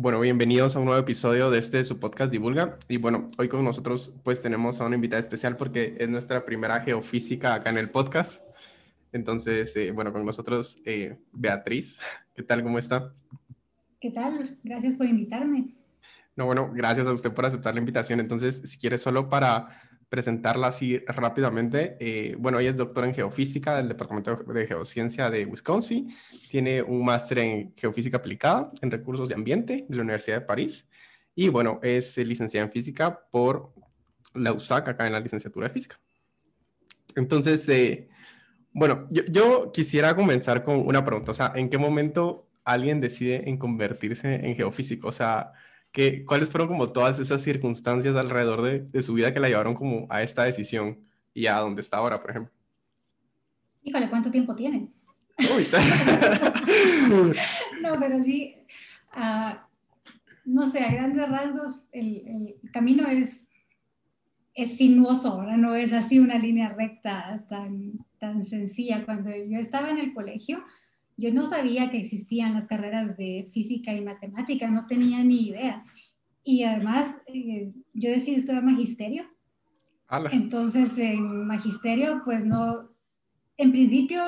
Bueno, bienvenidos a un nuevo episodio de este su podcast Divulga. Y bueno, hoy con nosotros pues tenemos a una invitada especial porque es nuestra primera geofísica acá en el podcast. Entonces, eh, bueno, con nosotros eh, Beatriz. ¿Qué tal? ¿Cómo está? ¿Qué tal? Gracias por invitarme. No, bueno, gracias a usted por aceptar la invitación. Entonces, si quiere solo para presentarla así rápidamente. Eh, bueno, ella es doctora en geofísica del Departamento de Geociencia de Wisconsin. Tiene un máster en geofísica aplicada en recursos de ambiente de la Universidad de París. Y bueno, es licenciada en física por la USAC, acá en la licenciatura de física. Entonces, eh, bueno, yo, yo, quisiera comenzar con una pregunta. O sea, ¿en qué momento alguien decide en convertirse en geofísico? O sea, ¿cuáles fueron como todas esas circunstancias alrededor de, su vida que la llevaron como a esta decisión y a donde está ahora, por ejemplo? Híjole, ¿cuánto tiempo tiene? no, pero sí, ah, no sé, a grandes rasgos el, camino es, es sinuoso, ahora no es así una línea recta tan, tan sencilla. Cuando yo estaba en el colegio, yo no sabía que existían las carreras de física y matemática, no tenía ni idea. Y además, eh, yo decidí estudiar magisterio. Entonces, en magisterio, pues no, en principio,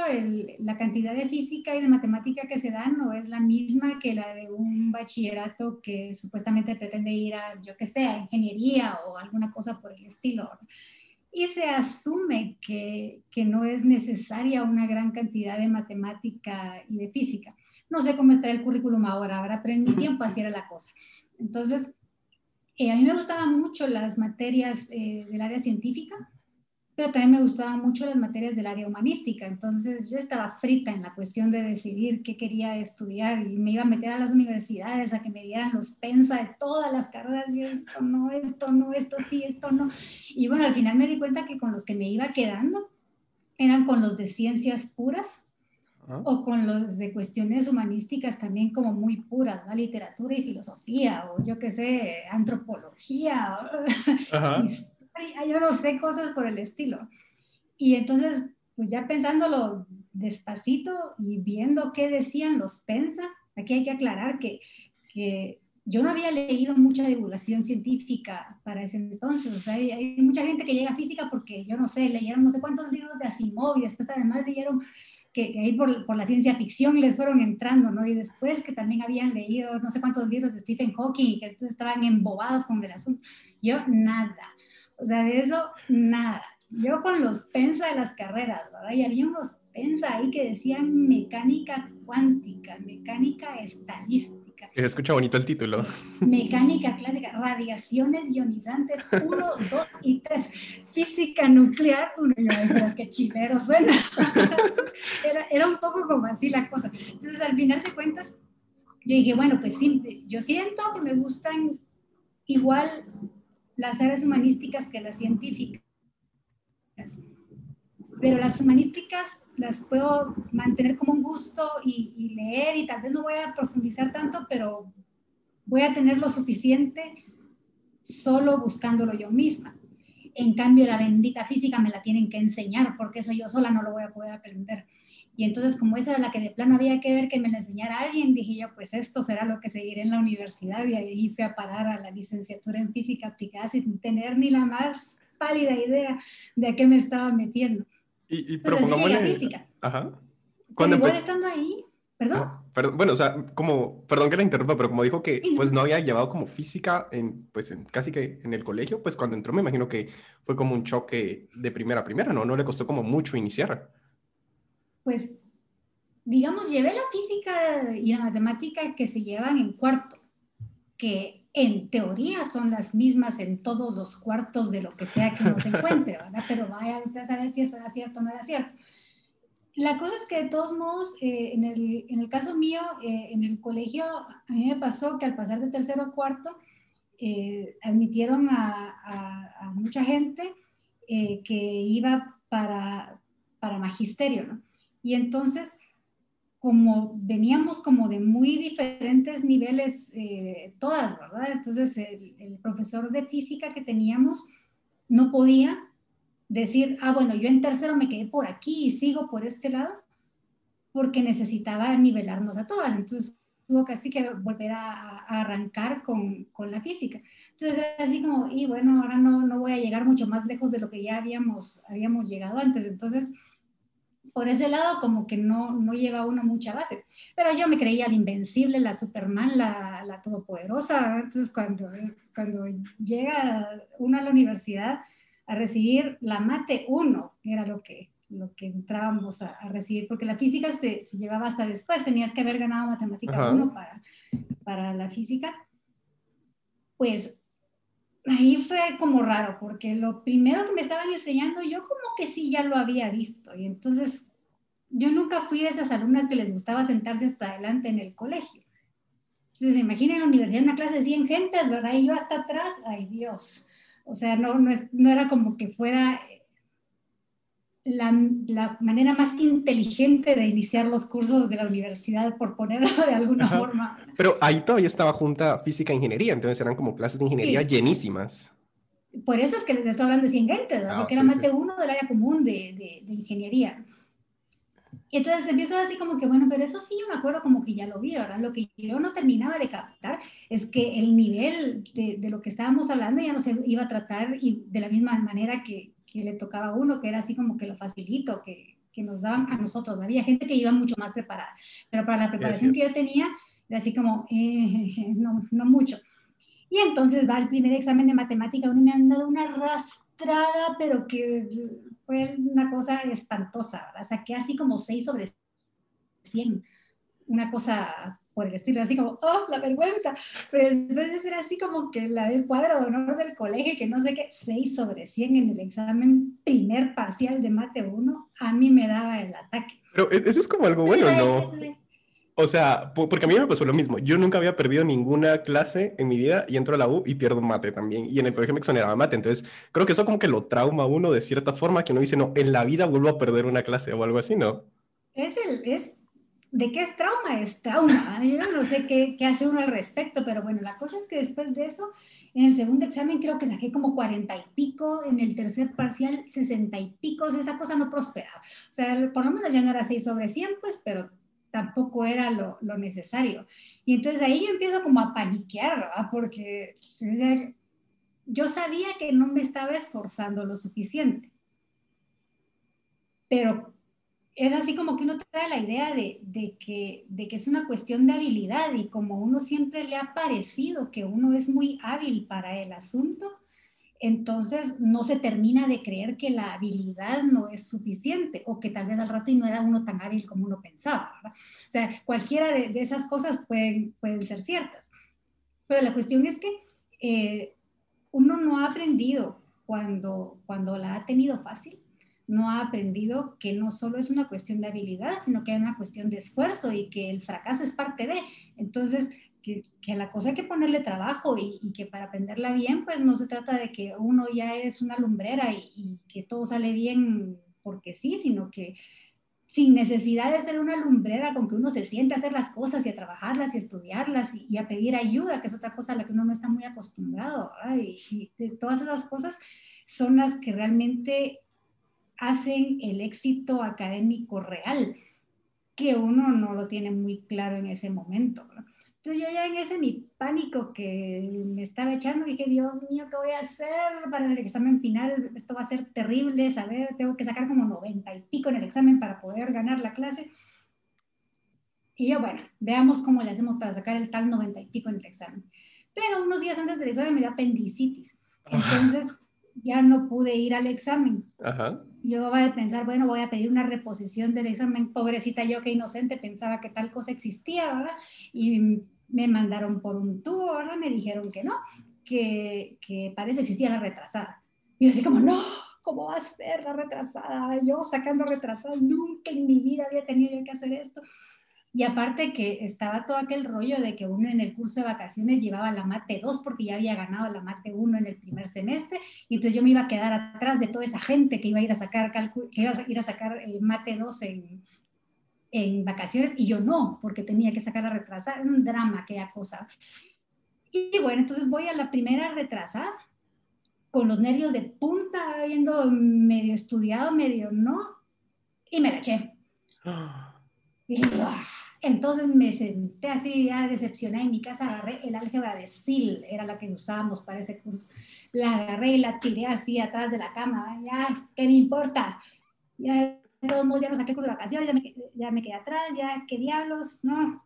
la cantidad de física y de matemática que se dan no es la misma que la de un bachillerato que supuestamente pretende ir a, yo qué sé, a ingeniería o alguna cosa por el estilo y se asume que, que, no es necesaria una gran cantidad de matemática y de física. No sé cómo está el currículum ahora, ahora, pero en mi tiempo así era la cosa. Entonces, eh, a mí me gustaban mucho las materias eh, del área científica, pero también me gustaban mucho las materias del área humanística. Entonces yo estaba frita en la cuestión de decidir qué quería estudiar y me iba a meter a las universidades a que me dieran los pensa de todas las carreras y esto no, esto no, esto sí, esto no. Y bueno, al final me di cuenta que con los que me iba quedando eran con los de ciencias puras o con los de cuestiones humanísticas también como muy puras, ¿no? literatura y filosofía o yo qué sé, antropología. yo no sé, cosas por el estilo. Y entonces, pues ya pensándolo despacito y viendo qué decían los pensa, aquí hay que aclarar que, que yo no había leído mucha divulgación científica para ese entonces, o sea, hay, mucha gente que llega a física porque, yo no sé, leyeron no sé cuántos libros de Asimov y después además leyeron que, ahí por, por, la ciencia ficción les fueron entrando, ¿no? Y después que también habían leído no sé cuántos libros de Stephen Hawking y que estaban embobados con el asunto. Yo nada. O sea, de eso, nada. Yo con los pensa de las carreras, ¿verdad? Y había unos pensa ahí que decían mecánica cuántica, mecánica estadística. Se escucha bonito el título. Mecánica clásica, radiaciones ionizantes 1, 2 y 3, física nuclear, uno, yo, qué chivero suena. Era, era un poco como así la cosa. Entonces, al final de cuentas, yo dije, bueno, pues sí, yo siento que me gustan igual las áreas humanísticas que las científicas. Pero las humanísticas las puedo mantener como un gusto y, leer y tal vez no voy a profundizar tanto, pero voy a tener lo suficiente solo buscándolo yo misma. En cambio, la bendita física me la tienen que enseñar porque eso yo sola no lo voy a poder aprender. Y entonces, como esa era la que de plano había que ver que me la enseñara alguien, dije yo, pues esto será lo que seguiré en la universidad. Y ahí fui a parar a la licenciatura en física aplicada sin tener ni la más pálida idea de a qué me estaba metiendo. Y, y propongámosle... física. Ajá. Cuando igual estando ahí, perdón. perdón. Bueno, o sea, como, perdón que la interrumpa, pero como dijo que pues no había llevado como física en, pues en, casi que en el colegio, pues cuando entró me imagino que fue como un choque de primera a primera, ¿no? No le costó como mucho iniciar pues, digamos, llevé la física y la matemática que se llevan en cuarto, que en teoría son las mismas en todos los cuartos de lo que sea que uno se encuentre, ¿verdad? Pero vaya usted a saber si eso era cierto o no era cierto. La cosa es que de todos modos, eh, en, el, en, el, caso mío, eh, en el colegio, a mí me pasó que al pasar de tercero a cuarto, eh, admitieron a, a, a, mucha gente que iba para, para magisterio, ¿no? Y entonces, como veníamos como de muy diferentes niveles eh, todas, ¿verdad? Entonces el, profesor de física que teníamos no podía decir, ah, bueno, yo en tercero me quedé por aquí y sigo por este lado, porque necesitaba nivelarnos a todas. Entonces, tuvo casi que volver a, arrancar con, con, la física. Entonces, así como, y bueno, ahora no, no voy a llegar mucho más lejos de lo que ya habíamos, habíamos llegado antes. Entonces, por ese lado como que no, no lleva uno mucha base. Pero yo me creía la invencible, la Superman, la, la todopoderosa. Entonces cuando, cuando llega uno a la universidad a recibir la mate 1, era lo que, lo que entrábamos a, recibir, porque la física se, se, llevaba hasta después, tenías que haber ganado matemática 1 para, para la física. Pues ahí fue como raro, porque lo primero que me estaban enseñando, yo como que sí ya lo había visto. Y entonces, yo nunca fui de esas alumnas que les gustaba sentarse hasta adelante en el colegio. Entonces, imaginen en la universidad una clase de 100 gentes, ¿verdad? Y yo hasta atrás, ay Dios. O sea, no, no, no era como que fuera la, la, manera más inteligente de iniciar los cursos de la universidad, por ponerlo de alguna forma. Pero ahí todavía estaba junta física e ingeniería, entonces eran como clases de ingeniería llenísimas. Por eso es que les estoy hablando de 100 gentes, ¿verdad? Ah, Porque era más de uno del área común de, de, de, ingeniería. Y entonces empiezo así como que, bueno, pero eso sí yo me acuerdo como que ya lo vi, ¿verdad? Lo que yo no terminaba de captar es que el nivel de, de lo que estábamos hablando ya no se iba a tratar y de la misma manera que, que le tocaba a uno, que era así como que lo facilito, que, que nos daban a nosotros. Había gente que iba mucho más preparada, pero para la preparación que yo tenía, era así como, eh, no, no mucho. Y entonces va el primer examen de matemática, uno me han dado una arrastrada, pero que fue una cosa espantosa, ¿verdad? Saqué así como 6 sobre 100, una cosa por el estilo, así como, oh, la vergüenza. Pero después de ser así como que la del cuadro de honor del colegio, que no sé qué, 6 sobre 100 en el examen primer parcial de mate 1, a mí me daba el ataque. Pero e-, eso es como algo bueno, ¿no? O sea, porque a mí me pasó lo mismo. Yo nunca había perdido ninguna clase en mi vida y entro a la U y pierdo mate también. Y en el colegio me exoneraba mate. Entonces, creo que eso como que lo trauma a uno de cierta forma, que uno dice, no, en la vida vuelvo a perder una clase o algo así, ¿no? Es, el, es ¿De qué es trauma? Es trauma. Yo no sé qué, qué, hace uno al respecto, pero bueno, la cosa es que después de eso, en el segundo examen creo que saqué como cuarenta y pico, en el tercer parcial sesenta y pico, esa cosa no prosperaba. O sea, por lo menos ya no era 6 sobre 100, pues, pero tampoco era lo, necesario. Y entonces ahí yo empiezo como a paniquear. Porque yo sabía que no me estaba esforzando lo suficiente. Pero es así como que uno trae la idea de, que, es una cuestión de habilidad y como uno siempre le ha parecido que uno es muy hábil para el asunto, entonces no se termina de creer que la habilidad no es suficiente o que tal vez al rato no era uno tan hábil como uno pensaba. O sea, cualquiera de, esas cosas pueden, ser ciertas. Pero la cuestión es que eh, uno no ha aprendido cuando la ha tenido fácil no ha aprendido que no solo es una cuestión de habilidad, sino que es una cuestión de esfuerzo y que el fracaso es parte de. Entonces, que, la cosa hay que ponerle trabajo y, que para aprenderla bien, pues no se trata de que uno ya es una lumbrera y, que todo sale bien porque sí, sino que sin necesidad de ser una lumbrera, con que uno se siente a hacer las cosas y a trabajarlas y a estudiarlas y, a pedir ayuda, que es otra cosa a la que uno no está muy acostumbrado. Y todas esas cosas son las que realmente hacen el éxito académico real, que uno no lo tiene muy claro en ese momento. Entonces yo ya en ese mi pánico que me estaba echando, dije, Dios mío, ¿qué voy a hacer para el examen final? Esto va a ser terrible, saber, tengo que sacar como 90 y pico en el examen para poder ganar la clase. Y yo, bueno, veamos cómo le hacemos para sacar el tal 90 y pico en el examen. Pero unos días antes del examen me dio apendicitis. Entonces ya no pude ir al examen. Ajá yo voy a pensar, bueno, voy a pedir una reposición del examen, pobrecita yo que inocente pensaba que tal cosa existía, ¿verdad? Y me mandaron por un tubo, ¿verdad? Me dijeron que no, que, que parece existía la retrasada. Y yo así como, no, ¿cómo va a ser la retrasada? Yo sacando retrasada, nunca en mi vida había tenido que hacer esto. Y aparte que estaba todo aquel rollo de que uno en el curso de vacaciones llevaba la mate 2 porque ya había ganado la mate 1 en el primer semestre y entonces yo me iba a quedar atrás de toda esa gente que iba a ir a sacar, que iba a ir a sacar el mate 2 en, en vacaciones y yo no, porque tenía que sacar la retrasada, un drama aquella cosa. Y bueno, entonces voy a la primera retrasada con los nervios de punta, habiendo medio estudiado, medio no, y me la eché. Entonces me senté así, ya decepcionada en mi casa, agarré el álgebra de SIL, era la que usábamos para ese curso. La agarré y la tiré así atrás de la cama, ya, ¿qué me importa? Ya, de todos modos, ya no saqué curso de vacaciones, ya me, ya me quedé atrás, ya, ¿qué diablos? No,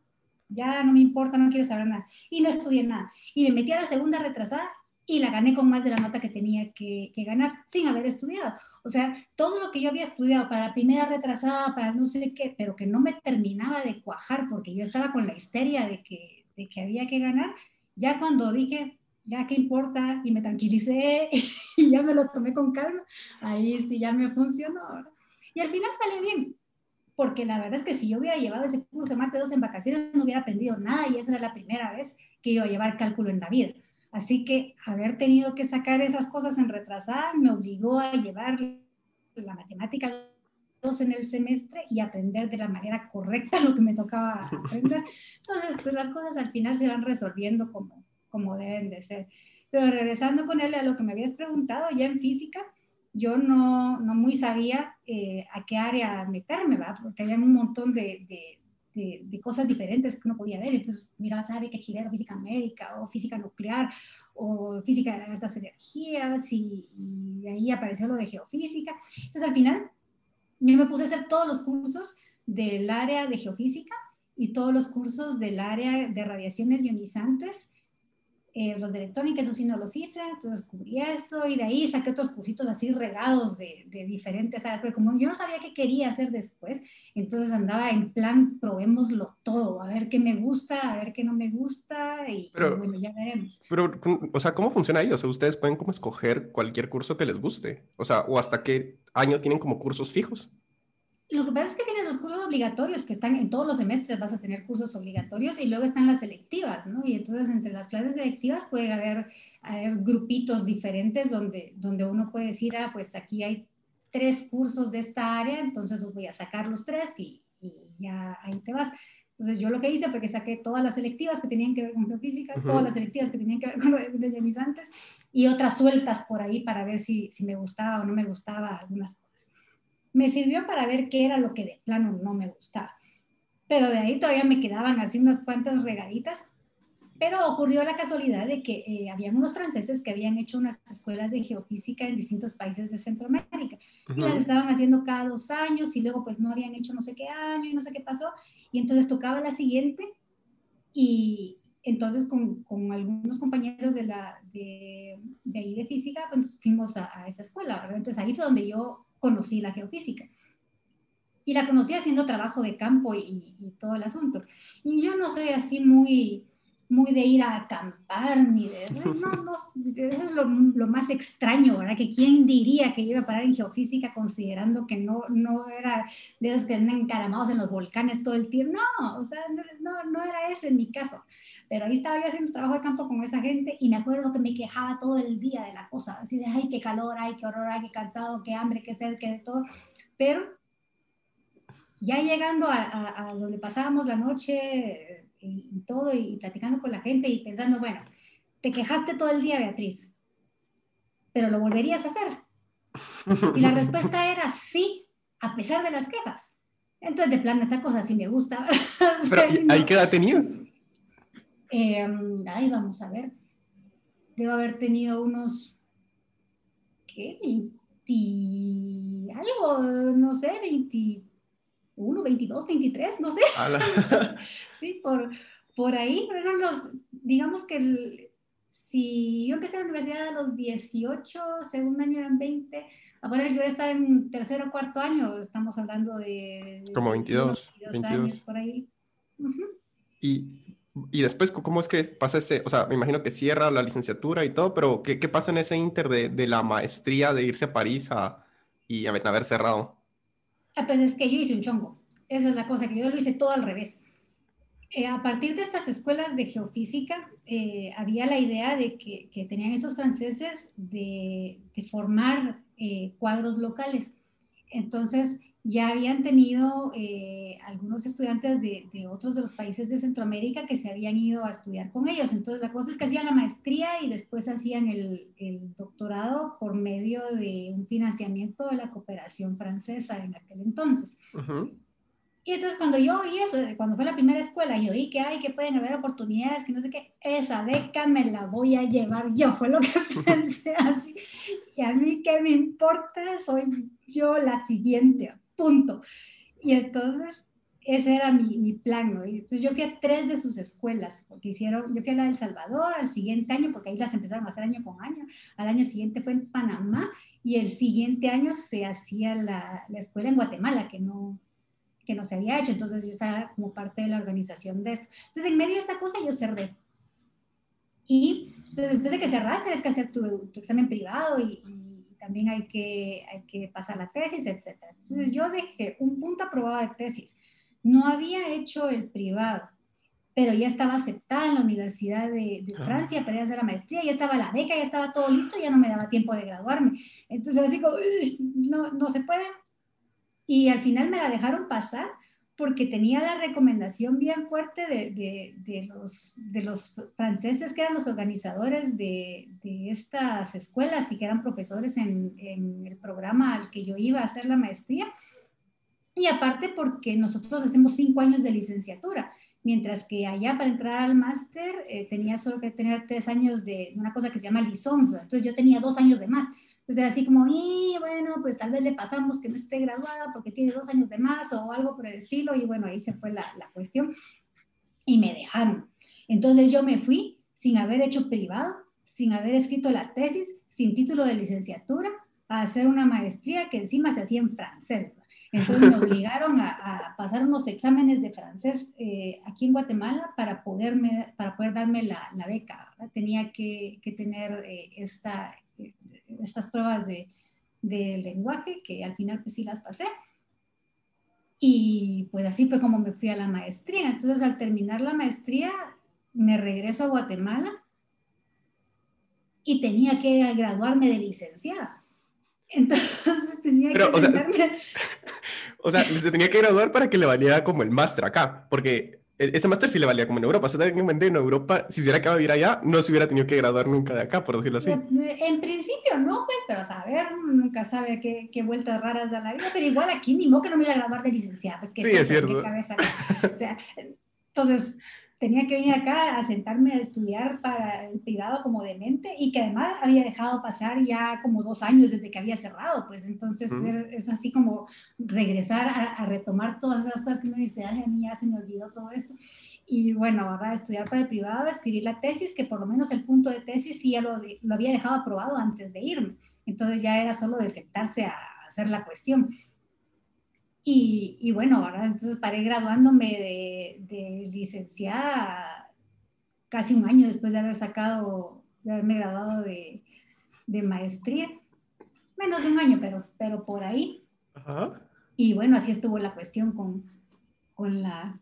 ya no me importa, no quiero saber nada. Y no estudié nada. Y me metí a la segunda retrasada y la gané con más de la nota que tenía que, ganar sin haber estudiado. O sea, todo lo que yo había estudiado para la primera retrasada, para no sé qué, pero que no me terminaba de cuajar porque yo estaba con la histeria de que, de que había que ganar, ya cuando dije, ya qué importa, y me tranquilicé y ya me lo tomé con calma, ahí sí ya me funcionó. Y al final sale bien, porque la verdad es que si yo hubiera llevado ese curso de Mate 2 en vacaciones, no hubiera aprendido nada y esa era la primera vez que iba a llevar cálculo en la vida. Así que haber tenido que sacar esas cosas en retrasada me obligó a llevar la matemática 2 en el semestre y aprender de la manera correcta lo que me tocaba aprender. Entonces, pues las cosas al final se van resolviendo como, como deben de ser. Pero regresando a ponerle a lo que me habías preguntado, ya en física, yo no, no muy sabía eh, a qué área meterme, ¿verdad? Porque había un montón de, de, cosas diferentes que uno podía ver. Entonces, mira, sabe que chileno, física médica o física nuclear o física de altas energías y, de ahí apareció lo de geofísica. Entonces, al final, yo me puse a hacer todos los cursos del área de geofísica y todos los cursos del área de radiaciones ionizantes eh, los de electrónica, eso sí no los hice, entonces cubrí eso y de ahí saqué otros cursitos así regados de, de, diferentes áreas, pero como yo no sabía qué quería hacer después, entonces andaba en plan, probémoslo todo, a ver qué me gusta, a ver qué no me gusta y, bueno, ya veremos. Pero, o sea, ¿cómo funciona ahí? O sea, ustedes pueden como escoger cualquier curso que les guste, o sea, o hasta qué año tienen como cursos fijos. Lo que pasa es que tienes los cursos obligatorios, que están en todos los semestres, vas a tener cursos obligatorios y luego están las selectivas, ¿no? Y entonces entre las clases selectivas puede haber, grupitos diferentes donde, donde uno puede decir, ah, pues aquí hay tres cursos de esta área, entonces los voy a sacar los tres y, ya ahí te vas. Entonces yo lo que hice fue que saqué todas las selectivas que tenían que ver con geofísica, todas las selectivas que tenían que ver con los ionizantes y otras sueltas por ahí para ver si, si me gustaba o no me gustaba algunas cosas me sirvió para ver qué era lo que de plano no me gustaba. Pero de ahí todavía me quedaban así unas cuantas regaditas. Pero ocurrió la casualidad de que eh, habían unos franceses que habían hecho unas escuelas de geofísica en distintos países de Centroamérica y las estaban haciendo cada dos años y luego pues no habían hecho no sé qué año y no sé qué pasó y entonces tocaba la siguiente y entonces con, con algunos compañeros de, la, de, de, ahí de física pues fuimos a, a esa escuela, ¿verdad? Entonces ahí fue donde yo conocí la geofísica. Y la conocí haciendo trabajo de campo y, todo el asunto. Y yo no soy así muy, muy de ir a acampar ni de eso. No, no, eso es lo, lo, más extraño, ¿verdad? Que quién diría que iba a parar en geofísica considerando que no, no era de esos que andan encaramados en los volcanes todo el tiempo. No, o sea, no, no era ese en mi caso. Pero ahí estaba yo haciendo trabajo de campo con esa gente y me acuerdo que me quejaba todo el día de la cosa, así de, ay, qué calor, ay, qué horror, ay, qué cansado, qué hambre, qué sed, qué de todo. Pero ya llegando a, a, donde pasábamos la noche y, todo y, platicando con la gente y pensando, bueno, te quejaste todo el día, Beatriz, pero lo volverías a hacer. Y la respuesta era sí, a pesar de las quejas. Entonces, de plano, esta cosa sí me gusta. Pero, ¿ahí qué edad tenía? Eh, ay, vamos a ver. Debo haber tenido unos, ¿qué? 20, algo, no sé, 21, 22, 23, no sé. sí, por, por ahí. Fueron los, digamos que si yo empecé la universidad a los 18, segundo año eran 20, ahora yo estaba en tercero o cuarto año, estamos hablando de... Como 22, 22, años por ahí. Y y después, ¿cómo es que pasa ese? O sea, me imagino que cierra la licenciatura y todo, pero ¿qué, qué pasa en ese inter de, de, la maestría de irse a París a, y a haber cerrado? Ah, pues es que yo hice un chongo. Esa es la cosa, que yo lo hice todo al revés. Eh, a partir de estas escuelas de geofísica, eh, había la idea de que, que, tenían esos franceses de, de formar eh, cuadros locales. Entonces, ya habían tenido eh, algunos estudiantes de, otros de los países de Centroamérica que se habían ido a estudiar con ellos. Entonces, la cosa es que hacían la maestría y después hacían el, doctorado por medio de un financiamiento de la cooperación francesa en aquel entonces. Y entonces cuando yo oí eso, cuando fue la primera escuela, yo oí que hay, que pueden haber oportunidades, que no sé qué, esa beca me la voy a llevar yo, fue lo que pensé así. Y a mí qué me importa, soy yo la siguiente, punto. Y entonces ese era mi, mi plan, ¿no? Y entonces yo fui a tres de sus escuelas, porque hicieron, yo fui a la del Salvador al siguiente año, porque ahí las empezaron a hacer año con año, al año siguiente fue en Panamá y el siguiente año se hacía la, la escuela en Guatemala, que no, que no se había hecho, entonces yo estaba como parte de la organización de esto. Entonces, en medio de esta cosa yo cerré. Y entonces, después de que cerraste, tienes que hacer tu, tu examen privado y, también hay que, hay que pasar la tesis, etc. Entonces, yo dejé un punto aprobado de tesis. No había hecho el privado, pero ya estaba aceptada en la Universidad de, de ah. Francia para ir a hacer la maestría, ya estaba la beca, ya estaba todo listo, ya no me daba tiempo de graduarme. Entonces, así como, no, no se puede, y al final me la dejaron pasar porque tenía la recomendación bien fuerte de, de, los, de los franceses que eran los organizadores de, estas escuelas y que eran profesores en, en, el programa al que yo iba a hacer la maestría. Y aparte porque nosotros hacemos cinco años de licenciatura, mientras que allá para entrar al máster eh, tenía solo que tener tres años de una cosa que se llama licencia. Entonces yo tenía dos años de más. Entonces, así como, y bueno, pues tal vez le pasamos que no esté graduada porque tiene dos años de más o algo por el estilo, y bueno, ahí se fue la, la cuestión. Y me dejaron. Entonces yo me fui sin haber hecho privado, sin haber escrito la tesis, sin título de licenciatura, a hacer una maestría que encima se hacía en francés. Entonces me obligaron a, a pasar unos exámenes de francés eh, aquí en Guatemala para, poderme, para poder darme la, la beca. Tenía que, que tener eh, esta, estas pruebas de, de, lenguaje, que al final pues sí las pasé. Y pues así fue como me fui a la maestría. Entonces al terminar la maestría me regreso a Guatemala y tenía que graduarme de licenciada. Entonces tenía que... O sea, o sea, se tenía que graduar para que le valiera como el máster acá, porque ese máster sí le valía como en Europa. O sea, técnicamente en Europa, si se hubiera quedado a vivir allá, no se hubiera tenido que graduar nunca de acá, por decirlo así. En principio no, pues, pero a ver, nunca sabe qué, qué, vueltas raras da la vida, pero igual aquí ni modo que no me iba a graduar de licenciada. Pues, sí, es cierto. o sea, entonces, tenía que venir acá a sentarme a estudiar para el privado como demente y que además había dejado pasar ya como dos años desde que había cerrado, pues entonces es así como regresar a, retomar todas esas cosas que uno dice, ay, a mí ya se me olvidó todo esto. Y bueno, ahora estudiar para el privado, escribir la tesis, que por lo menos el punto de tesis sí ya lo, lo había dejado aprobado antes de irme. Entonces ya era solo de sentarse a hacer la cuestión. Y, y, bueno, ahora entonces paré graduándome de, de, licenciada casi un año después de haber sacado, de haberme graduado de, de maestría. Menos de un año, pero, pero por ahí. Ajá. Y bueno, así estuvo la cuestión con, con, la,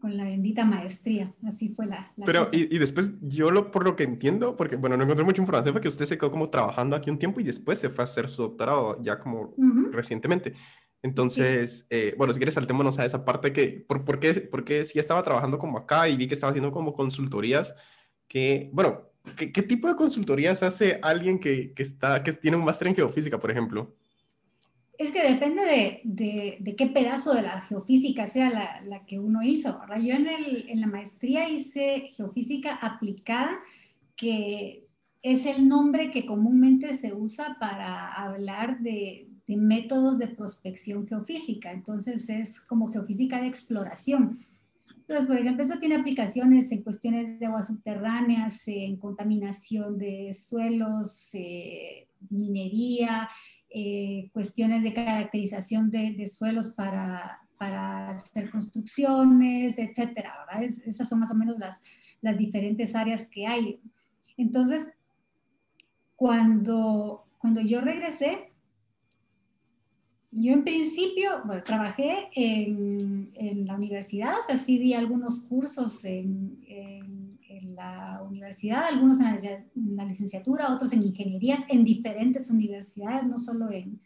con la bendita maestría. Así fue la. la pero, y, y, después, yo lo, por lo que entiendo, porque bueno, no encontré mucha información, fue que usted se quedó como trabajando aquí un tiempo y después se fue a hacer su doctorado ya como uh -huh. recientemente. Entonces, eh, bueno, si quieres saltémonos a esa parte que, ¿por, por, qué, ¿por qué si estaba trabajando como acá y vi que estaba haciendo como consultorías? Que, bueno, ¿qué, qué tipo de consultorías hace alguien que, que, está, que tiene un máster en geofísica, por ejemplo? Es que depende de, de, de qué pedazo de la geofísica sea la, la que uno hizo. Yo en, el, en la maestría hice geofísica aplicada, que es el nombre que comúnmente se usa para hablar de, de métodos de prospección geofísica. Entonces es como geofísica de exploración. Entonces, por ejemplo, eso tiene aplicaciones en cuestiones de aguas subterráneas, en contaminación de suelos, eh, minería, eh, cuestiones de caracterización de, de suelos para, para, hacer construcciones, etcétera. Es, esas son más o menos las, las diferentes áreas que hay. Entonces, cuando, cuando yo regresé, yo en principio, trabajé en, la universidad, o sea, sí di algunos cursos en, la universidad, algunos en la, en la, licenciatura, otros en ingenierías, en diferentes universidades, no solo en,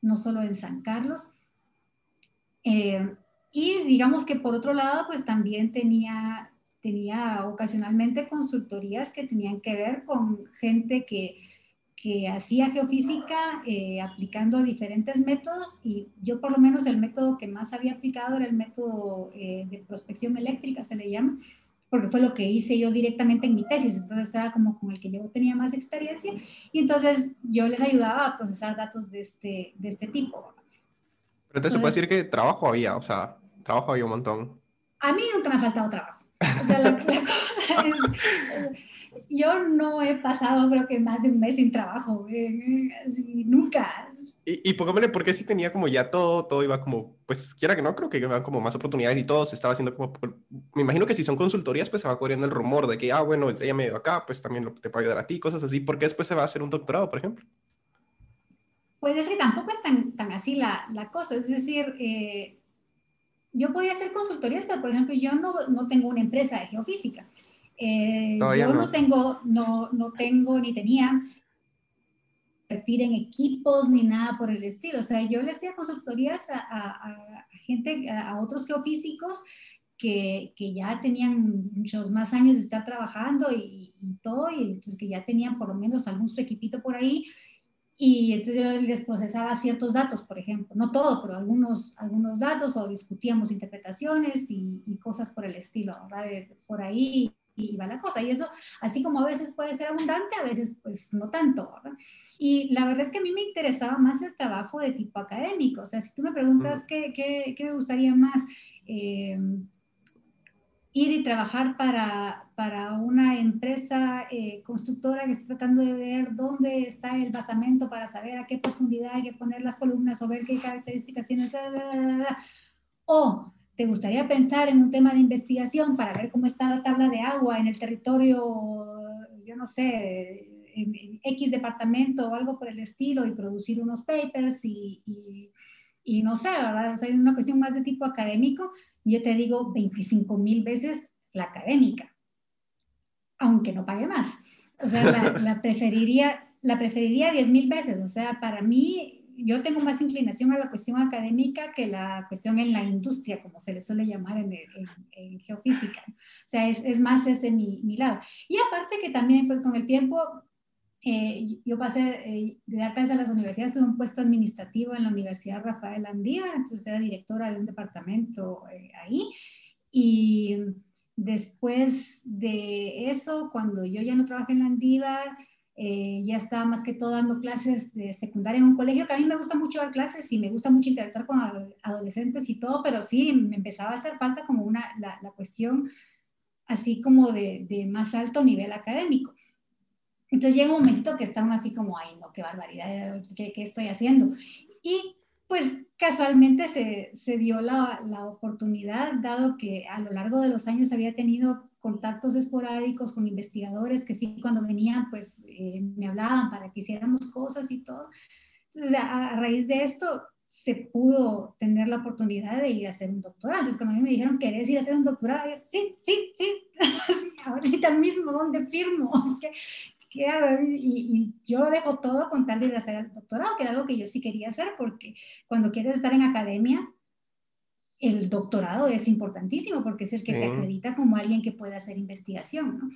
no solo en San Carlos. Eh, y digamos que por otro lado, pues también tenía, tenía ocasionalmente consultorías que tenían que ver con gente que que hacía geofísica eh, aplicando diferentes métodos y yo por lo menos el método que más había aplicado era el método eh, de prospección eléctrica, se le llama, porque fue lo que hice yo directamente en mi tesis, entonces era como con el que yo tenía más experiencia y entonces yo les ayudaba a procesar datos de este, de este tipo. Pero entonces se puede decir que trabajo había, o sea, trabajo había un montón. A mí nunca me ha faltado trabajo. O sea, la, cosa es, yo no he pasado creo que más de un mes sin trabajo, eh, nunca. Y, y ¿por qué sí tenía como ya todo, todo iba como, pues quiera que no, creo que iba como más oportunidades y todo se estaba haciendo como, me imagino que si son consultorías, pues se va corriendo el rumor de que, ah, bueno, ella me dio acá, pues también te puede ayudar a ti, cosas así. ¿Por qué después se va a hacer un doctorado, por ejemplo? Pues es que tampoco es tan, tan así la, la cosa, es decir, eh, yo podía hacer consultorías, pero por ejemplo, yo no, no tengo una empresa de geofísica. Eh, yo no. tengo, no, no tengo ni tenía invertir en equipos ni nada por el estilo. O sea, yo le hacía consultorías a, a, gente, a otros geofísicos que, que, ya tenían muchos más años de estar trabajando y, y, todo, y entonces que ya tenían por lo menos algún su equipito por ahí. Y entonces yo les procesaba ciertos datos, por ejemplo, no todo, pero algunos, algunos datos, o discutíamos interpretaciones y, y cosas por el estilo, ¿verdad? De, por ahí y va la cosa. Y eso, así como a veces puede ser abundante, a veces pues no tanto, ¿verdad? Y la verdad es que a mí me interesaba más el trabajo de tipo académico. O sea, si tú me preguntas qué, qué, qué, me gustaría más, eh, ir y trabajar para, para una empresa eh, constructora que esté tratando de ver dónde está el basamento para saber a qué profundidad hay que poner las columnas o ver qué características tiene. O ¿Te gustaría pensar en un tema de investigación para ver cómo está la tabla de agua en el territorio, yo no sé, en, X departamento o algo por el estilo y producir unos papers y, y, no sé, ¿verdad? O sea, una cuestión más de tipo académico. Yo te digo 25 mil veces la académica, aunque no pague más. O sea, la, la preferiría, la preferiría 10 mil veces. O sea, para mí yo tengo más inclinación a la cuestión académica que la cuestión en la industria, como se le suele llamar en, en, geofísica. O sea, es, es más ese mi, mi, lado. Y aparte que también, pues con el tiempo, eh, yo pasé eh, de dar clases a las universidades, tuve un puesto administrativo en la Universidad Rafael Andía, entonces era directora de un departamento eh, ahí. Y después de eso, cuando yo ya no trabajé en la Andívar, eh, ya estaba más que todo dando clases de secundaria en un colegio, que a mí me gusta mucho dar clases y me gusta mucho interactuar con adolescentes y todo, pero sí, me empezaba a hacer falta como una, la, la cuestión así como de, de, más alto nivel académico. Entonces llega un momento que están así como, ay, no, qué barbaridad, ¿qué, qué estoy haciendo? Y pues casualmente se, se dio la, la, oportunidad, dado que a lo largo de los años había tenido contactos esporádicos con investigadores que sí, cuando venían, pues eh, me hablaban para que hiciéramos cosas y todo. Entonces, a, a, raíz de esto, se pudo tener la oportunidad de ir a hacer un doctorado. Entonces, cuando a mí me dijeron, ¿querés ir a hacer un doctorado? Yo, sí, sí, sí, ahorita mismo, ¿dónde firmo? ¿qué hago? Y, y, yo dejo todo con tal de ir a hacer el doctorado, que era algo que yo sí quería hacer, porque cuando quieres estar en academia, el doctorado es importantísimo, porque es el que sí. te acredita como alguien que puede hacer investigación, ¿no?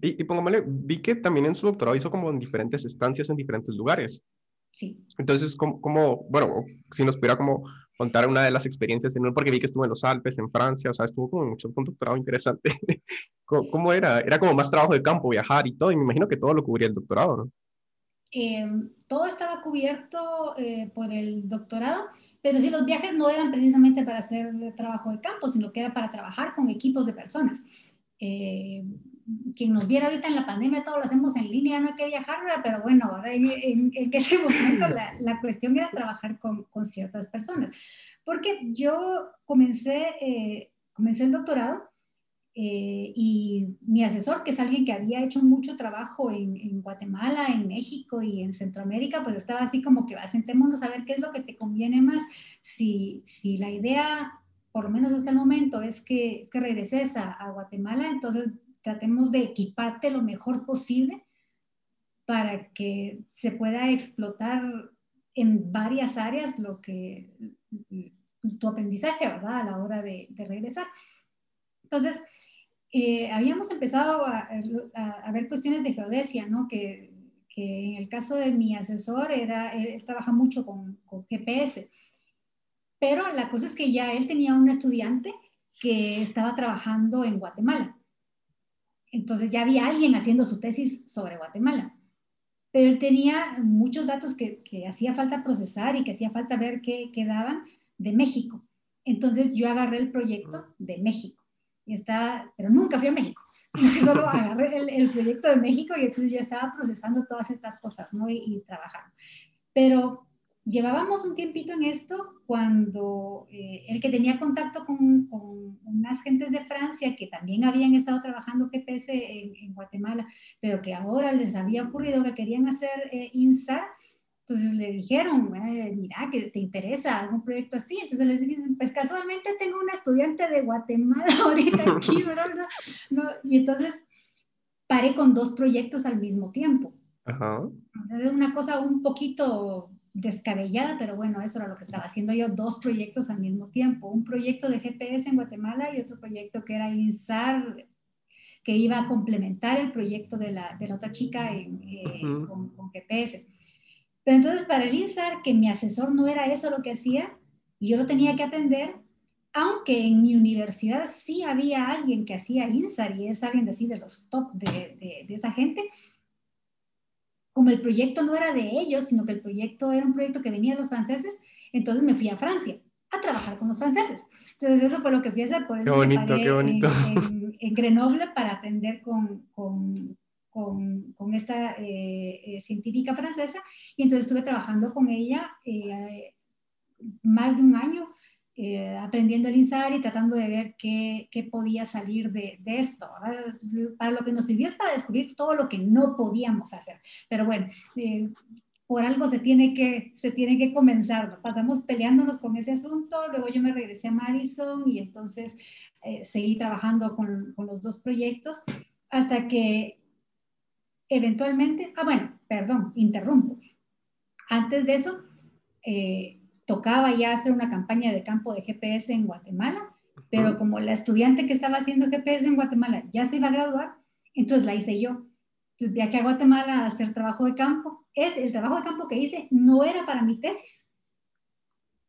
Y, y pongámosle, vi que también en su doctorado hizo como en diferentes estancias en diferentes lugares. Sí. Entonces, como, como bueno, si nos pudiera como contar una de las experiencias, en, porque vi que estuvo en los Alpes, en Francia, o sea, estuvo como mucho, un doctorado interesante. ¿Cómo, ¿Cómo, era? Era como más trabajo de campo, viajar y todo, y me imagino que todo lo cubría el doctorado, ¿no? Eh, todo estaba cubierto eh, por el doctorado, pero sí los viajes no eran precisamente para hacer trabajo de campo, sino que era para trabajar con equipos de personas. Eh, quien nos viera ahorita en la pandemia, todo lo hacemos en línea, no hay que viajar, pero bueno, en, en, ese momento la, la, cuestión era trabajar con, con, ciertas personas. Porque yo comencé, eh, comencé el doctorado eh, y mi asesor, que es alguien que había hecho mucho trabajo en, en, Guatemala, en México y en Centroamérica, pues estaba así como que sentémonos a ver qué es lo que te conviene más. Si, si la idea, por lo menos hasta el momento, es que, es que regreses a, a Guatemala, entonces tratemos de equiparte lo mejor posible para que se pueda explotar en varias áreas lo que tu aprendizaje, ¿verdad? A la hora de, de regresar. Entonces, eh, habíamos empezado a, a, a, ver cuestiones de geodesia, ¿no? Que, que en el caso de mi asesor, era, él trabaja mucho con, con GPS, pero la cosa es que ya él tenía un estudiante que estaba trabajando en Guatemala. Entonces ya había alguien haciendo su tesis sobre Guatemala. Pero él tenía muchos datos que, que hacía falta procesar y que hacía falta ver qué quedaban de México. Entonces yo agarré el proyecto de México. Y está, pero nunca fui a México, solo agarré el, proyecto de México y entonces yo estaba procesando todas estas cosas, ¿no? Y, y trabajando. Pero llevábamos un tiempito en esto cuando eh, el que tenía contacto con, unas gentes de Francia que también habían estado trabajando GPS en, en Guatemala, pero que ahora les había ocurrido que querían hacer eh, INSAR, entonces le dijeron, eh, mira, que te interesa algún proyecto así. Entonces les dije, pues casualmente tengo una estudiante de Guatemala ahorita aquí, ¿verdad? No, y entonces paré con dos proyectos al mismo tiempo. Ajá. Entonces, una cosa un poquito descabellada, pero bueno, eso era lo que estaba haciendo yo, dos proyectos al mismo tiempo, un proyecto de GPS en Guatemala y otro proyecto que era INSAR, que iba a complementar el proyecto de la, de la otra chica eh, con, con, GPS. Pero entonces para el INSAR, que mi asesor no era eso lo que hacía, y yo lo tenía que aprender, aunque en mi universidad sí había alguien que hacía INSAR y es alguien de así de los top de, de, de esa gente, como el proyecto no era de ellos, sino que el proyecto era un proyecto que venía de los franceses, entonces me fui a Francia a trabajar con los franceses. Entonces eso fue lo que fui a hacer, por eso qué bonito, qué bonito. En, Grenoble para aprender con, con, con, esta eh, eh, científica francesa y entonces estuve trabajando con ella eh, más de un año aprendiendo el INSAR y tratando de ver qué, qué podía salir de, de esto. Para lo que nos sirvió es para descubrir todo lo que no podíamos hacer. Pero bueno, por algo se tiene que, se tiene que comenzar. Pasamos peleándonos con ese asunto, luego yo me regresé a Madison y entonces seguí trabajando con, con los dos proyectos hasta que eventualmente, ah bueno, perdón, interrumpo. Antes de eso, eh, tocaba ya hacer una campaña de campo de GPS en Guatemala, pero como la estudiante que estaba haciendo GPS en Guatemala ya se iba a graduar, entonces la hice yo. Entonces viajé a Guatemala a hacer trabajo de campo. Es, el trabajo de campo que hice no era para mi tesis,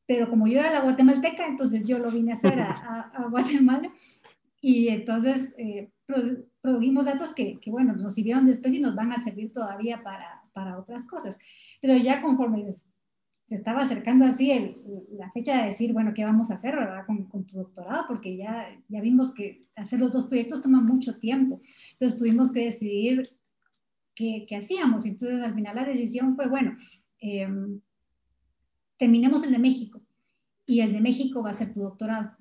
pero como yo era la guatemalteca, entonces yo lo vine a hacer a, Guatemala y entonces eh, produjimos datos que, que, bueno, nos sirvieron después y nos van a servir todavía para, para otras cosas. Pero ya conforme se estaba acercando así el, la fecha de decir, bueno, ¿qué vamos a hacer ¿verdad? Con, con, tu doctorado? Porque ya, ya vimos que hacer los dos proyectos toma mucho tiempo. Entonces tuvimos que decidir qué, qué hacíamos. Entonces al final la decisión fue, bueno, eh, terminemos el de México y el de México va a ser tu doctorado.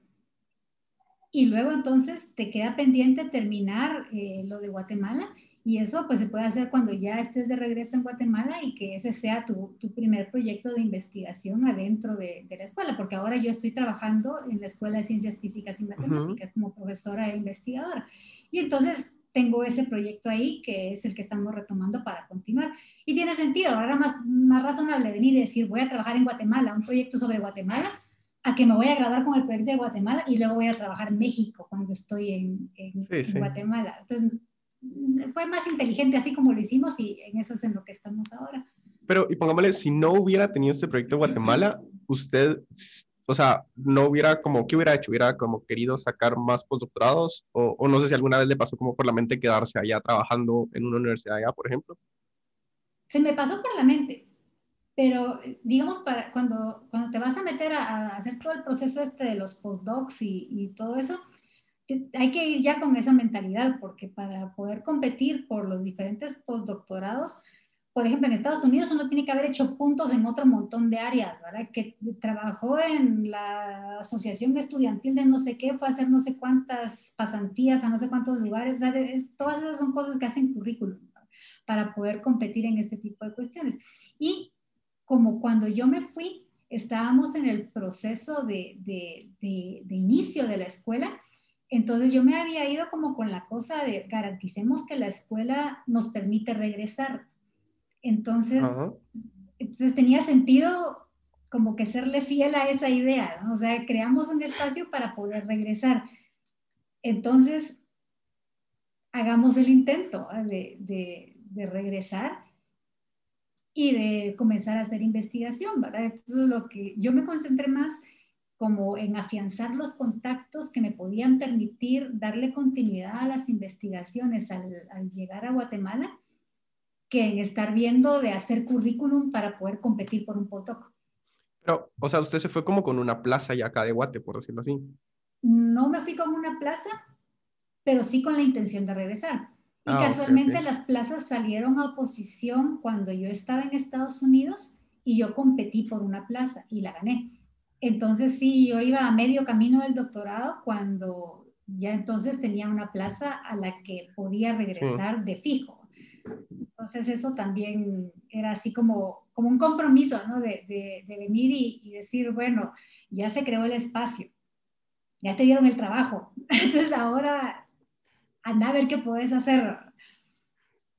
Y luego entonces te queda pendiente terminar eh, lo de Guatemala y eso pues se puede hacer cuando ya estés de regreso en Guatemala y que ese sea tu, tu primer proyecto de investigación adentro de, de, la escuela, porque ahora yo estoy trabajando en la Escuela de Ciencias Físicas y Matemáticas como profesora e investigadora. Y entonces tengo ese proyecto ahí que es el que estamos retomando para continuar. Y tiene sentido, ahora más, más razonable venir y decir voy a trabajar en Guatemala, un proyecto sobre Guatemala, a que me voy a grabar con el proyecto de Guatemala y luego voy a trabajar en México cuando estoy en, en, en Guatemala. Entonces, fue más inteligente así como lo hicimos y en eso es en lo que estamos ahora. Pero, y pongámosle, si no hubiera tenido este proyecto en Guatemala, usted, o sea, no hubiera como, ¿qué hubiera hecho? ¿Hubiera como querido sacar más postdoctorados? O, o no sé si alguna vez le pasó como por la mente quedarse allá trabajando en una universidad allá, por ejemplo. Se me pasó por la mente, pero digamos, para, cuando, cuando te vas a meter a, a hacer todo el proceso este de los postdocs y, y todo eso, hay que ir ya con esa mentalidad, porque para poder competir por los diferentes postdoctorados, por ejemplo, en Estados Unidos uno tiene que haber hecho puntos en otro montón de áreas, ¿verdad? Que trabajó en la asociación estudiantil de no sé qué, fue a hacer no sé cuántas pasantías a no sé cuántos lugares, o sea, todas esas son cosas que hacen currículum para poder competir en este tipo de cuestiones. Y como cuando yo me fui, estábamos en el proceso de, de, de, de inicio de la escuela, entonces yo me había ido como con la cosa de garanticemos que la escuela nos permite regresar. Entonces, entonces tenía sentido como que serle fiel a esa idea, ¿no? o sea, creamos un espacio para poder regresar. Entonces, hagamos el intento de, de, de regresar y de comenzar a hacer investigación, ¿verdad? Entonces, lo que yo me concentré más como en afianzar los contactos que me podían permitir darle continuidad a las investigaciones al, llegar a Guatemala, que en estar viendo de hacer currículum para poder competir por un postdoc. Pero, o sea, usted se fue como con una plaza ya acá de Guate, por decirlo así. No me fui con una plaza, pero sí con la intención de regresar. Y ah, casualmente las plazas salieron a oposición cuando yo estaba en Estados Unidos y yo competí por una plaza y la gané. Entonces sí, yo iba a medio camino del doctorado cuando ya entonces tenía una plaza a la que podía regresar de fijo. Entonces eso también era así como, como un compromiso, ¿no? De, de, venir y, y, decir, bueno, ya se creó el espacio, ya te dieron el trabajo, entonces ahora anda a ver qué puedes hacer.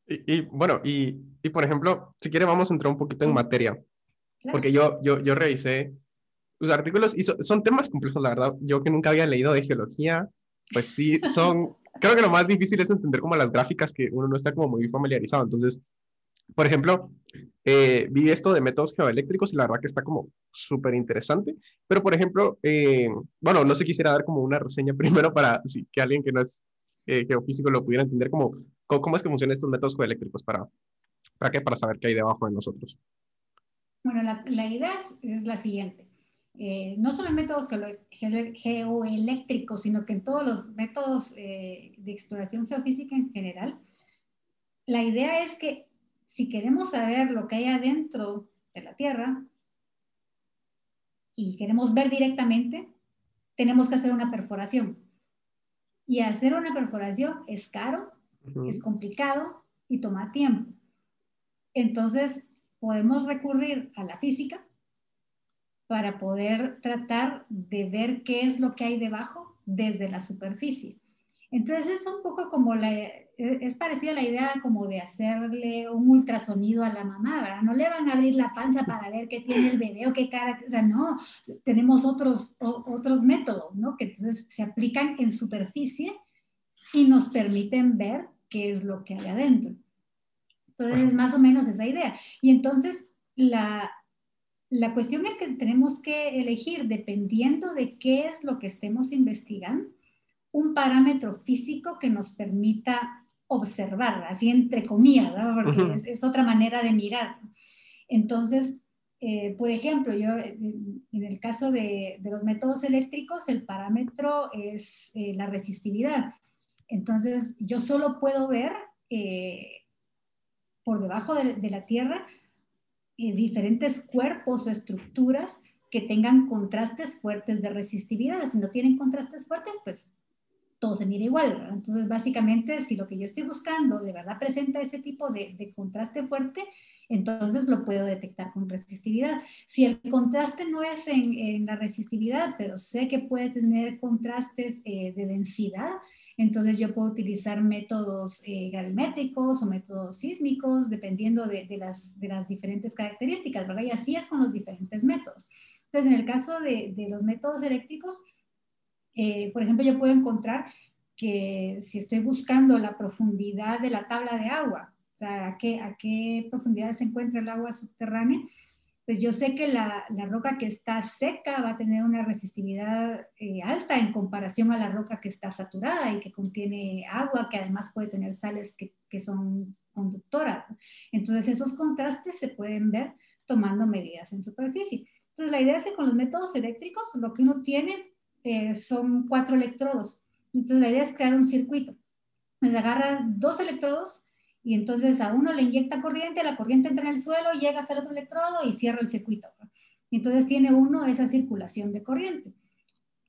Y, bueno, y, y, por ejemplo, si quiere vamos a entrar un poquito en materia, porque yo, yo, yo revisé tus artículos y son temas complejos, la verdad. Yo que nunca había leído de geología, pues sí, son, creo que lo más difícil es entender como las gráficas que uno no está como muy familiarizado. Entonces, por ejemplo, eh, vi esto de métodos geoeléctricos y la verdad que está como súper interesante. Pero, por ejemplo, eh, bueno, no sé, quisiera dar como una reseña primero para sí, que alguien que no es eh, geofísico lo pudiera entender como cómo, es que funcionan estos métodos geoeléctricos para, para, qué, para saber qué hay debajo de nosotros. Bueno, la, la idea es, la siguiente. Eh, no solo en métodos geoeléctricos, sino que en todos los métodos eh, de exploración geofísica en general, la idea es que si queremos saber lo que hay adentro de la Tierra y queremos ver directamente, tenemos que hacer una perforación. Y hacer una perforación es caro, es complicado y toma tiempo. Entonces, podemos recurrir a la física para poder tratar de ver qué es lo que hay debajo desde la superficie. Entonces es un poco como la, es parecida la idea como de hacerle un ultrasonido a la mamá, ¿verdad? No le van a abrir la panza para ver qué tiene el bebé o qué cara, o sea, no, tenemos otros, otros métodos, ¿no? Que entonces se aplican en superficie y nos permiten ver qué es lo que hay adentro. Entonces es más o menos esa idea. Y entonces la, la cuestión es que tenemos que elegir, dependiendo de qué es lo que estemos investigando, un parámetro físico que nos permita observar, así entre comillas, porque es, otra manera de mirar. Entonces, eh, por ejemplo, yo en el caso de, los métodos eléctricos, el parámetro es eh, la resistividad. Entonces, yo solo puedo ver eh, por debajo de la Tierra eh, diferentes cuerpos o estructuras que tengan contrastes fuertes de resistividad. Si no tienen contrastes fuertes, pues todo se mira igual. Entonces, básicamente, si lo que yo estoy buscando de verdad presenta ese tipo de, contraste fuerte, entonces lo puedo detectar con resistividad. Si el contraste no es en, la resistividad, pero sé que puede tener contrastes eh, de densidad, entonces yo puedo utilizar métodos eh, gravimétricos o métodos sísmicos, dependiendo de, las, diferentes características, ¿verdad? Y así es con los diferentes métodos. Entonces, en el caso de, los métodos eléctricos, eh, por ejemplo, yo puedo encontrar que si estoy buscando la profundidad de la tabla de agua, o sea, a qué, a qué profundidad se encuentra el agua subterránea, pues yo sé que la, roca que está seca va a tener una resistividad eh, alta en comparación a la roca que está saturada y que contiene agua, que además puede tener sales que, son conductoras. Entonces esos contrastes se pueden ver tomando medidas en superficie. Entonces la idea es que con los métodos eléctricos lo que uno tiene eh, son cuatro electrodos. Entonces la idea es crear un circuito. Se agarra dos electrodos y entonces a uno le inyecta corriente, la corriente entra en el suelo, llega hasta el otro electrodo y cierra el circuito. Entonces tiene uno esa circulación de corriente.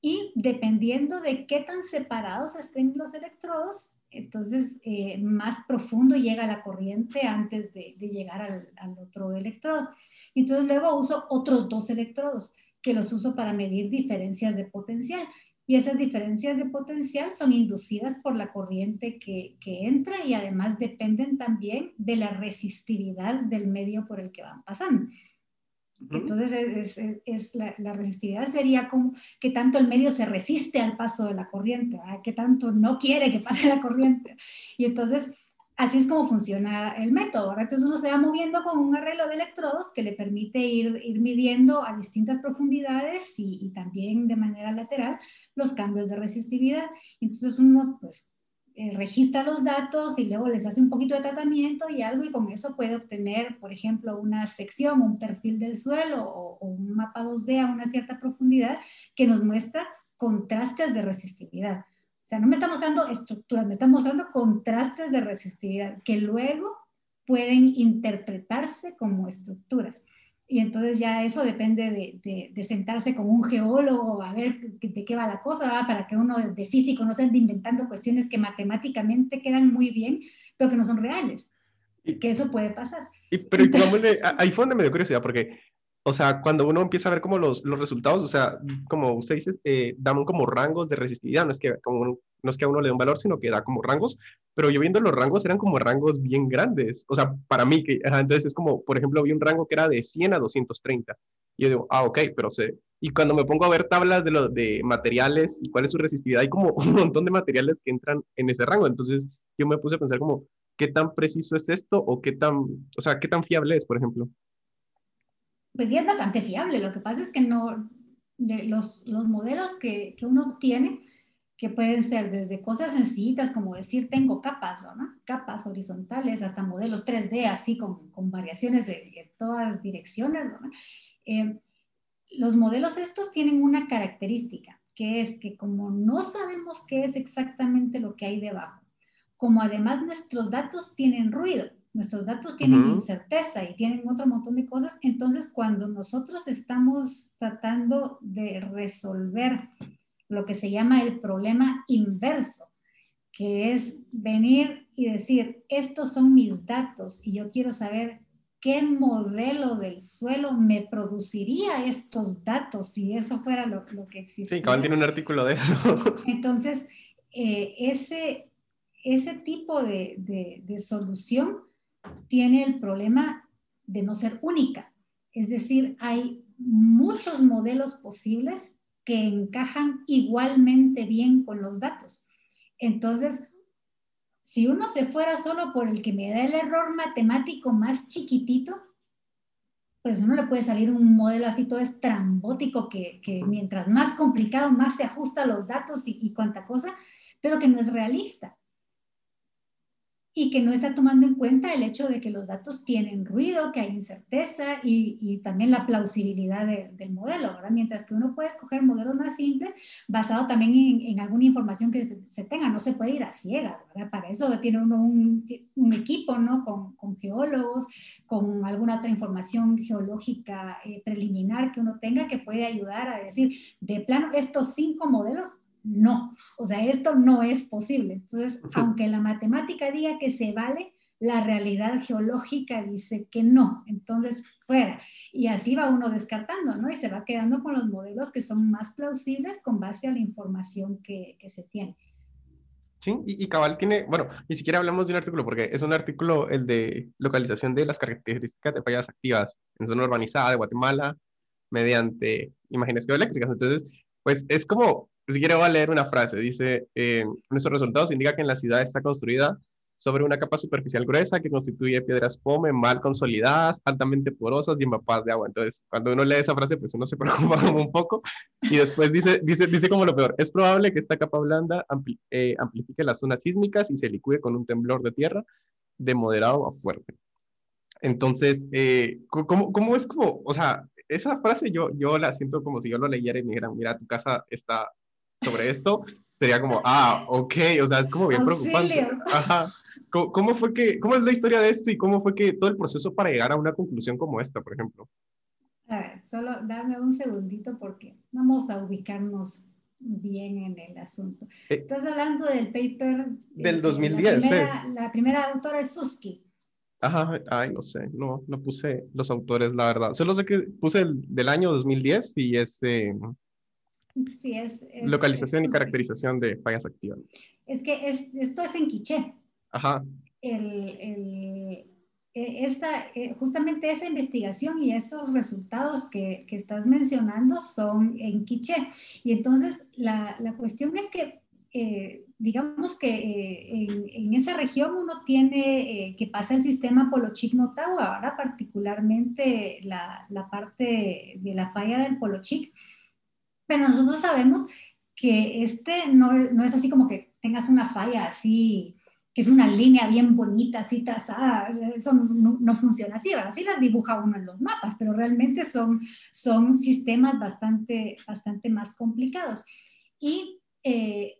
Y dependiendo de qué tan separados estén los electrodos, entonces eh, más profundo llega la corriente antes de, llegar al, al, otro electrodo. Entonces luego uso otros dos electrodos que los uso para medir diferencias de potencial. Y esas diferencias de potencial son inducidas por la corriente que, entra y además dependen también de la resistividad del medio por el que van pasando. Entonces, es, la, resistividad sería como que tanto el medio se resiste al paso de la corriente, que tanto no quiere que pase la corriente. Y entonces, así es como funciona el método. Entonces uno se va moviendo con un arreglo de electrodos que le permite ir, midiendo a distintas profundidades y, y, también de manera lateral los cambios de resistividad. Entonces uno pues eh, registra los datos y luego les hace un poquito de tratamiento y algo y con eso puede obtener, por ejemplo, una sección, un perfil del suelo o, o un mapa 2D a una cierta profundidad que nos muestra contrastes de resistividad. O sea, no me está mostrando estructuras, me está mostrando contrastes de resistividad que luego pueden interpretarse como estructuras. Y entonces ya eso depende de, de, sentarse con un geólogo a ver de qué va la cosa, para que uno de físico no se ande inventando cuestiones que matemáticamente quedan muy bien, pero que no son reales. Y, que eso puede pasar. Y, pero entonces, ahí fue donde me dio curiosidad, porque o sea, cuando uno empieza a ver como los, los resultados, o sea, como usted dice, eh, dan como rangos de resistividad, no es, que, como, no es que a uno le dé un valor, sino que da como rangos, pero yo viendo los rangos eran como rangos bien grandes, o sea, para mí, que, entonces es como, por ejemplo, vi un rango que era de 100 a 230, y yo digo, ah, ok, pero sé, y cuando me pongo a ver tablas de, los de materiales y cuál es su resistividad, hay como un montón de materiales que entran en ese rango, entonces yo me puse a pensar como, ¿qué tan preciso es esto? O qué tan, o sea, ¿qué tan fiable es, por ejemplo? Pues sí es bastante fiable. Lo que pasa es que no, de los, los modelos que, que, uno obtiene, que pueden ser desde cosas sencillas como decir tengo capas, ¿no? capas horizontales, hasta modelos 3D así con, con variaciones de, todas direcciones. ¿no? Eh, los modelos estos tienen una característica, que es que como no sabemos qué es exactamente lo que hay debajo, como además nuestros datos tienen ruido, nuestros datos tienen incerteza y tienen otro montón de cosas. Entonces, cuando nosotros estamos tratando de resolver lo que se llama el problema inverso, que es venir y decir, estos son mis datos y yo quiero saber qué modelo del suelo me produciría estos datos si eso fuera lo, que existía. Sí, Cabal tiene un artículo de eso. Entonces, eh, ese, ese tipo de, de, de solución tiene el problema de no ser única. Es decir, hay muchos modelos posibles que encajan igualmente bien con los datos. Entonces, si uno se fuera solo por el que me da el error matemático más chiquitito, pues no le puede salir un modelo así todo estrambótico que, mientras más complicado, más se ajusta a los datos y, y cuánta cosa, pero que no es realista y que no está tomando en cuenta el hecho de que los datos tienen ruido, que hay incerteza y, también la plausibilidad del modelo, ¿verdad? Mientras que uno puede escoger modelos más simples basado también en, alguna información que se, tenga, no se puede ir a ciegas, ¿verdad? Para eso tiene uno un, equipo, ¿no? Con, con, geólogos, con alguna otra información geológica eh, preliminar que uno tenga que puede ayudar a decir, de plano, estos cinco modelos no, o sea, esto no es posible. Entonces, aunque la matemática diga que se vale, la realidad geológica dice que no, entonces fuera. Y así va uno descartando, ¿no? Y se va quedando con los modelos que son más plausibles con base a la información que, se tiene. Sí, y, Cabal tiene, bueno, ni siquiera hablamos de un artículo, porque es un artículo, el de localización de las características de fallas activas en zona urbanizada de Guatemala mediante imágenes geoeléctricas. Entonces, pues es como si quiero voy a leer una frase. Dice, eh, nuestros resultados indican que en la ciudad está construida sobre una capa superficial gruesa que constituye piedras pome mal consolidadas, altamente porosas y empapadas de agua. Entonces, cuando uno lee esa frase, pues uno se preocupa como un poco. Y después dice, dice, dice como lo peor, es probable que esta capa blanda eh, amplifique las zonas sísmicas y se licúe con un temblor de tierra de moderado a fuerte. Entonces, eh, ¿cómo, ¿cómo, es como, o sea, esa frase yo, yo la siento como si yo lo leyera y me dijeran, mira, tu casa está sobre esto, sería como, ah, ok, o sea, es como bien preocupante. Ajá. ¿Cómo, fue que, cómo es la historia de esto y cómo fue que todo el proceso para llegar a una conclusión como esta, por ejemplo? A ver, solo dame un segundito porque vamos a ubicarnos bien en el asunto. Eh, Estás hablando del paper del 2010. La primera, la primera autora es Susky. Ajá, ay, no sé, no, no puse los autores, la verdad. Solo sé que puse el del año 2010 y es Sí, es, Localización y caracterización de fallas activas. Es que es, esto es en quiché. Ajá. El, el, e, esta, e, justamente esa investigación y esos resultados que, que estás mencionando son en quiché. Y entonces la, la, cuestión es que eh, digamos que eh, en, esa región uno tiene eh, que pasa el sistema Polochic-Motagua, ahora particularmente la, la, parte de la falla del Polochic, pero nosotros sabemos que este no, no es así como que tengas una falla así que es una línea bien bonita, así trazada, eso no, funciona así, así las dibuja uno en los mapas, pero realmente son, son sistemas bastante, bastante más complicados. Y eh,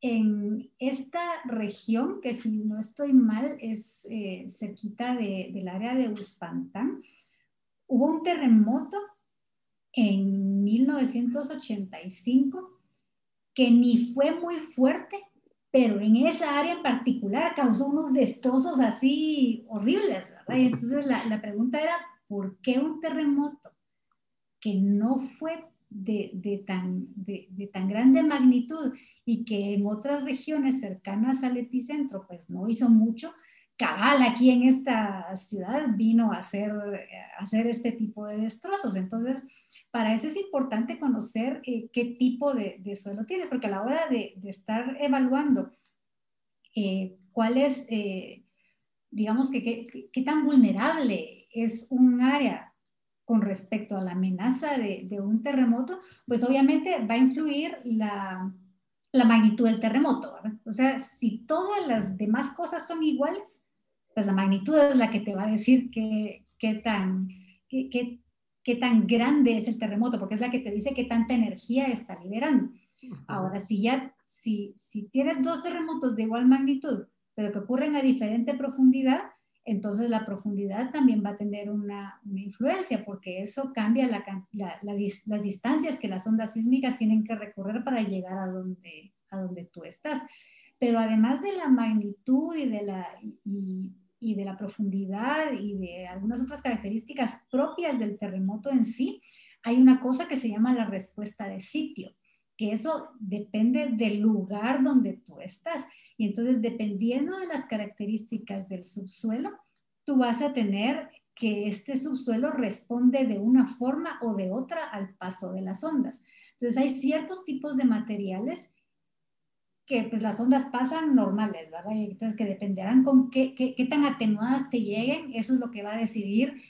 en esta región, que si no estoy mal, es eh, cerquita del área de Uspantán, hubo un terremoto en 1985 que ni fue muy fuerte, pero en esa área en particular causó unos destrozos así horribles, ¿verdad? Entonces la, la pregunta era, ¿por qué un terremoto que no fue de, tan, de, tan grande magnitud y que en otras regiones cercanas al epicentro pues no hizo mucho, cabal aquí en esta ciudad vino a hacer, hacer este tipo de destrozos. Entonces, para eso es importante conocer eh, qué tipo de, suelo tienes, porque a la hora de, estar evaluando eh, cuál es, eh, digamos, que, qué tan vulnerable es un área con respecto a la amenaza de, un terremoto, pues obviamente va a influir la, la magnitud del terremoto. O sea, si todas las demás cosas son iguales, pues la magnitud es la que te va a decir qué, qué tan, qué, qué, tan grande es el terremoto, porque es la que te dice qué tanta energía está liberando. Ahora, si ya, si, si tienes dos terremotos de igual magnitud, pero que ocurren a diferente profundidad, entonces la profundidad también va a tener una, influencia, porque eso cambia la, las distancias que las ondas sísmicas tienen que recorrer para llegar a donde, a donde tú estás. Pero además de la magnitud y de la, y de la profundidad y de algunas otras características propias del terremoto en sí, hay una cosa que se llama la respuesta de sitio, que eso depende del lugar donde tú estás. Y entonces, dependiendo de las características del subsuelo, tú vas a tener que este subsuelo responde de una forma o de otra al paso de las ondas. Entonces, hay ciertos tipos de materiales que pues las ondas pasan normales, ¿verdad? Entonces que dependerán con qué, qué, tan atenuadas te lleguen, eso es lo que va a decidir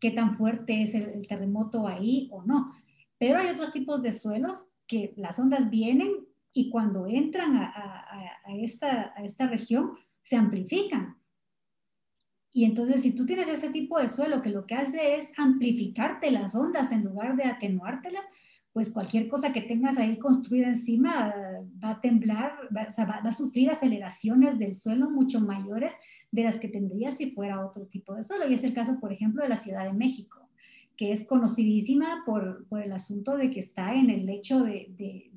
qué tan fuerte es el, terremoto ahí o no. Pero hay otros tipos de suelos que las ondas vienen y cuando entran a, esta, a esta región se amplifican. Y entonces si tú tienes ese tipo de suelo que lo que hace es amplificarte las ondas en lugar de atenuártelas, pues cualquier cosa que tengas ahí construida encima va a temblar, va, o sea, va, a sufrir aceleraciones del suelo mucho mayores de las que tendría si fuera otro tipo de suelo. Y es el caso, por ejemplo, de la Ciudad de México, que es conocidísima por, por el asunto de que está en el lecho de,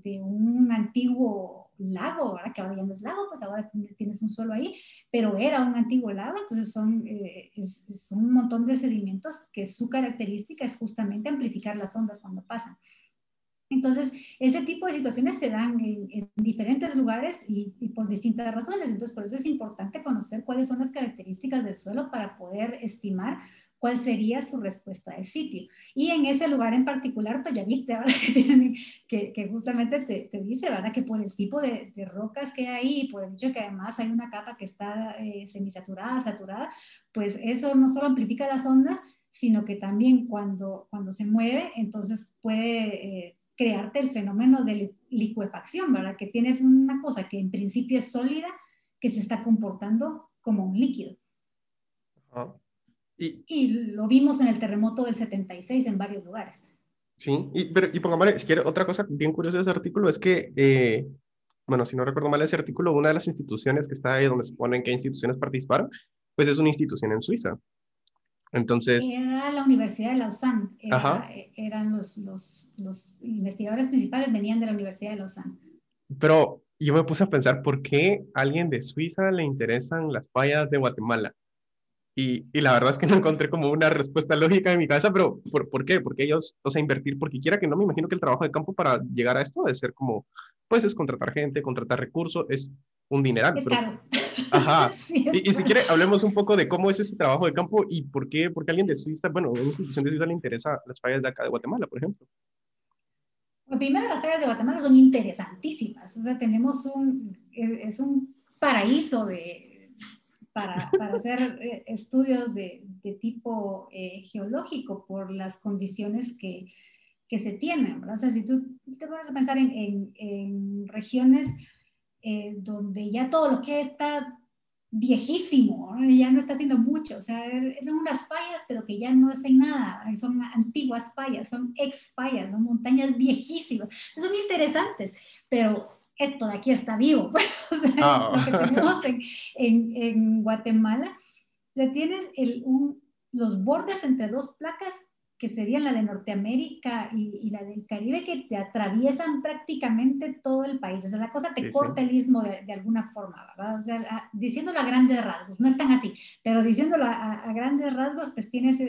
de, un antiguo lago, ahora que ahora ya no es lago, pues ahora tienes un suelo ahí, pero era un antiguo lago, entonces son, eh, es, es un montón de sedimentos que su característica es justamente amplificar las ondas cuando pasan. Entonces, ese tipo de situaciones se dan en, diferentes lugares y, por distintas razones. Entonces, por eso es importante conocer cuáles son las características del suelo para poder estimar cuál sería su respuesta de sitio. Y en ese lugar en particular, pues ya viste que, que, justamente te, te, dice, ¿verdad? Que por el tipo de, rocas que hay por el hecho de que además hay una capa que está eh, semisaturada, saturada, pues eso no solo amplifica las ondas, sino que también cuando, cuando se mueve, entonces puede... Eh, crearte el fenómeno de licuefacción, ¿verdad? Que tienes una cosa que en principio es sólida, que se está comportando como un líquido. Y, lo vimos en el terremoto del 76 en varios lugares. Sí, y, pero, y pongámosle, si quiere, otra cosa bien curiosa de ese artículo es que, eh, bueno, si no recuerdo mal ese artículo, una de las instituciones que está ahí donde se ponen qué instituciones participaron, pues es una institución en Suiza. Entonces... Era la Universidad de Lausanne. eran los, los, los, investigadores principales venían de la Universidad de Lausanne. Pero yo me puse a pensar, ¿por qué a alguien de Suiza le interesan las fallas de Guatemala? Y, y, la verdad es que no encontré como una respuesta lógica en mi cabeza, pero ¿por, ¿por, qué? Porque ellos, o sea, invertir, porque quiera que no, me imagino que el trabajo de campo para llegar a esto debe ser como, pues es contratar gente, contratar recursos, es un dineral. Es caro. Ajá. y, si quiere, hablemos un poco de cómo es ese trabajo de campo y por qué, porque alguien de Suiza, bueno, una institución de Suiza le interesa las fallas de acá de Guatemala, por ejemplo. primero, las fallas de Guatemala son interesantísimas. O sea, tenemos un, es un paraíso de, para, para hacer eh, estudios de, de tipo eh, geológico por las condiciones que, que se tienen. O sea, si tú te pones a pensar en, en, en regiones eh, donde ya todo lo que está viejísimo, ya no está haciendo mucho, o sea, son unas fallas, pero que ya no hacen nada, son antiguas fallas, son ex fallas, son montañas viejísimas, son interesantes, pero esto de aquí está vivo, pues, o sea, oh. lo que tenemos en, en, en Guatemala, o sea, tienes el, un, los bordes entre dos placas que serían la de Norteamérica y, la del Caribe, que te atraviesan prácticamente todo el país. O sea, la cosa te corta el istmo de, alguna forma, ¿verdad? O sea, diciéndolo a grandes rasgos, no es tan así, pero diciéndolo a, grandes rasgos, pues tienes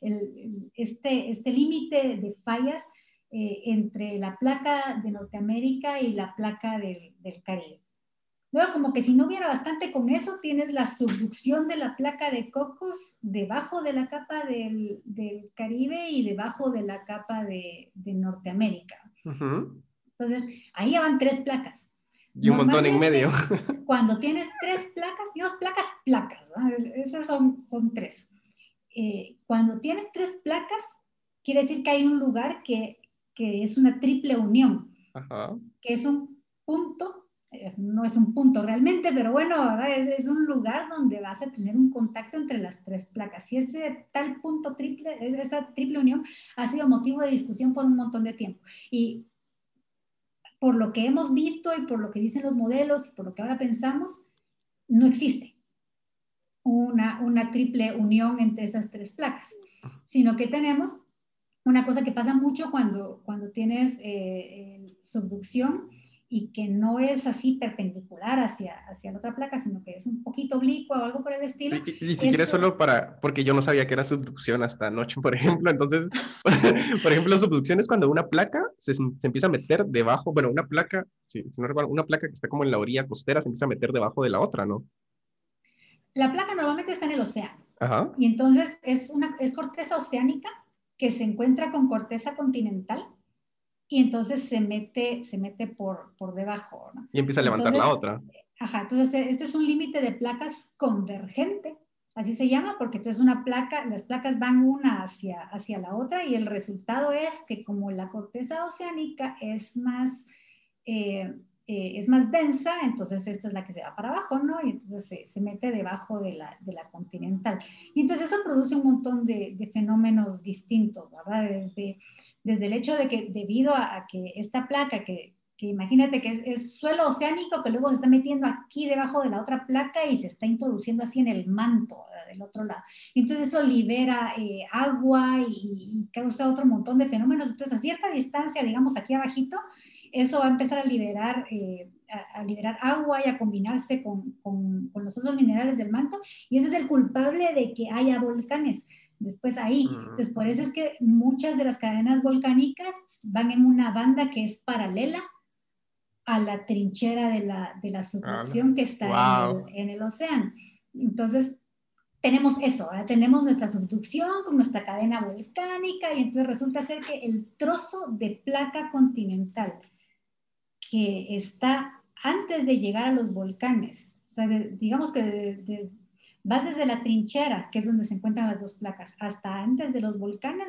el, este, este límite de fallas eh, entre la placa de Norteamérica y la placa del, del Caribe. Luego, como que si no hubiera bastante con eso, tienes la subducción de la placa de cocos debajo de la capa del, del Caribe y debajo de la capa de, de Norteamérica. Entonces, ahí ya van tres placas. Y un montón en medio. Cuando tienes tres placas, dos placas, placas, esas son, son tres. Eh, cuando tienes tres placas, quiere decir que hay un lugar que, que es una triple unión, que es un punto eh, no es un punto realmente, pero bueno, es, es, un lugar donde vas a tener un contacto entre las tres placas. Y ese tal punto triple, esa triple unión ha sido motivo de discusión por un montón de tiempo. Y por lo que hemos visto y por lo que dicen los modelos y por lo que ahora pensamos, no existe una, una triple unión entre esas tres placas, sino que tenemos una cosa que pasa mucho cuando, cuando tienes eh, subducción y que no es así perpendicular hacia, hacia la otra placa, sino que es un poquito oblicua o algo por el estilo. Y, si quieres solo para, porque yo no sabía que era subducción hasta anoche, por ejemplo, entonces, por ejemplo, subducción es cuando una placa se, se, empieza a meter debajo, bueno, una placa, si, si no recuerdo, una placa que está como en la orilla costera se empieza a meter debajo de la otra, ¿no? La placa normalmente está en el océano. Ajá. Y entonces es, una, es corteza oceánica que se encuentra con corteza continental y entonces se mete, se mete por, por debajo. ¿no? Y empieza a levantar la otra. Ajá, entonces este es un límite de placas convergente, así se llama, porque entonces una placa, las placas van una hacia, hacia la otra y el resultado es que como la corteza oceánica es más, eh, eh, es más densa, entonces esta es la que se va para abajo, ¿no? Y entonces se, se mete debajo de la, de la, continental. Y entonces eso produce un montón de, fenómenos distintos, ¿verdad? Desde desde el hecho de que debido a, que esta placa, que, que imagínate que es, suelo oceánico, que luego se está metiendo aquí debajo de la otra placa y se está introduciendo así en el manto del otro lado. Entonces eso libera eh, agua y, causa otro montón de fenómenos. Entonces a cierta distancia, digamos aquí abajito, eso va a empezar a liberar, eh, a, liberar agua y a combinarse con, con, con, los otros minerales del manto. Y ese es el culpable de que haya volcanes después ahí. Entonces, por eso es que muchas de las cadenas volcánicas van en una banda que es paralela a la trinchera de la, de la subducción que está en, el, océano. Entonces, tenemos eso, ahora tenemos nuestra subducción con nuestra cadena volcánica y entonces resulta ser que el trozo de placa continental que está antes de llegar a los volcanes, o sea, digamos que de, vas desde la trinchera, que es donde se encuentran las dos placas, hasta antes de los volcanes,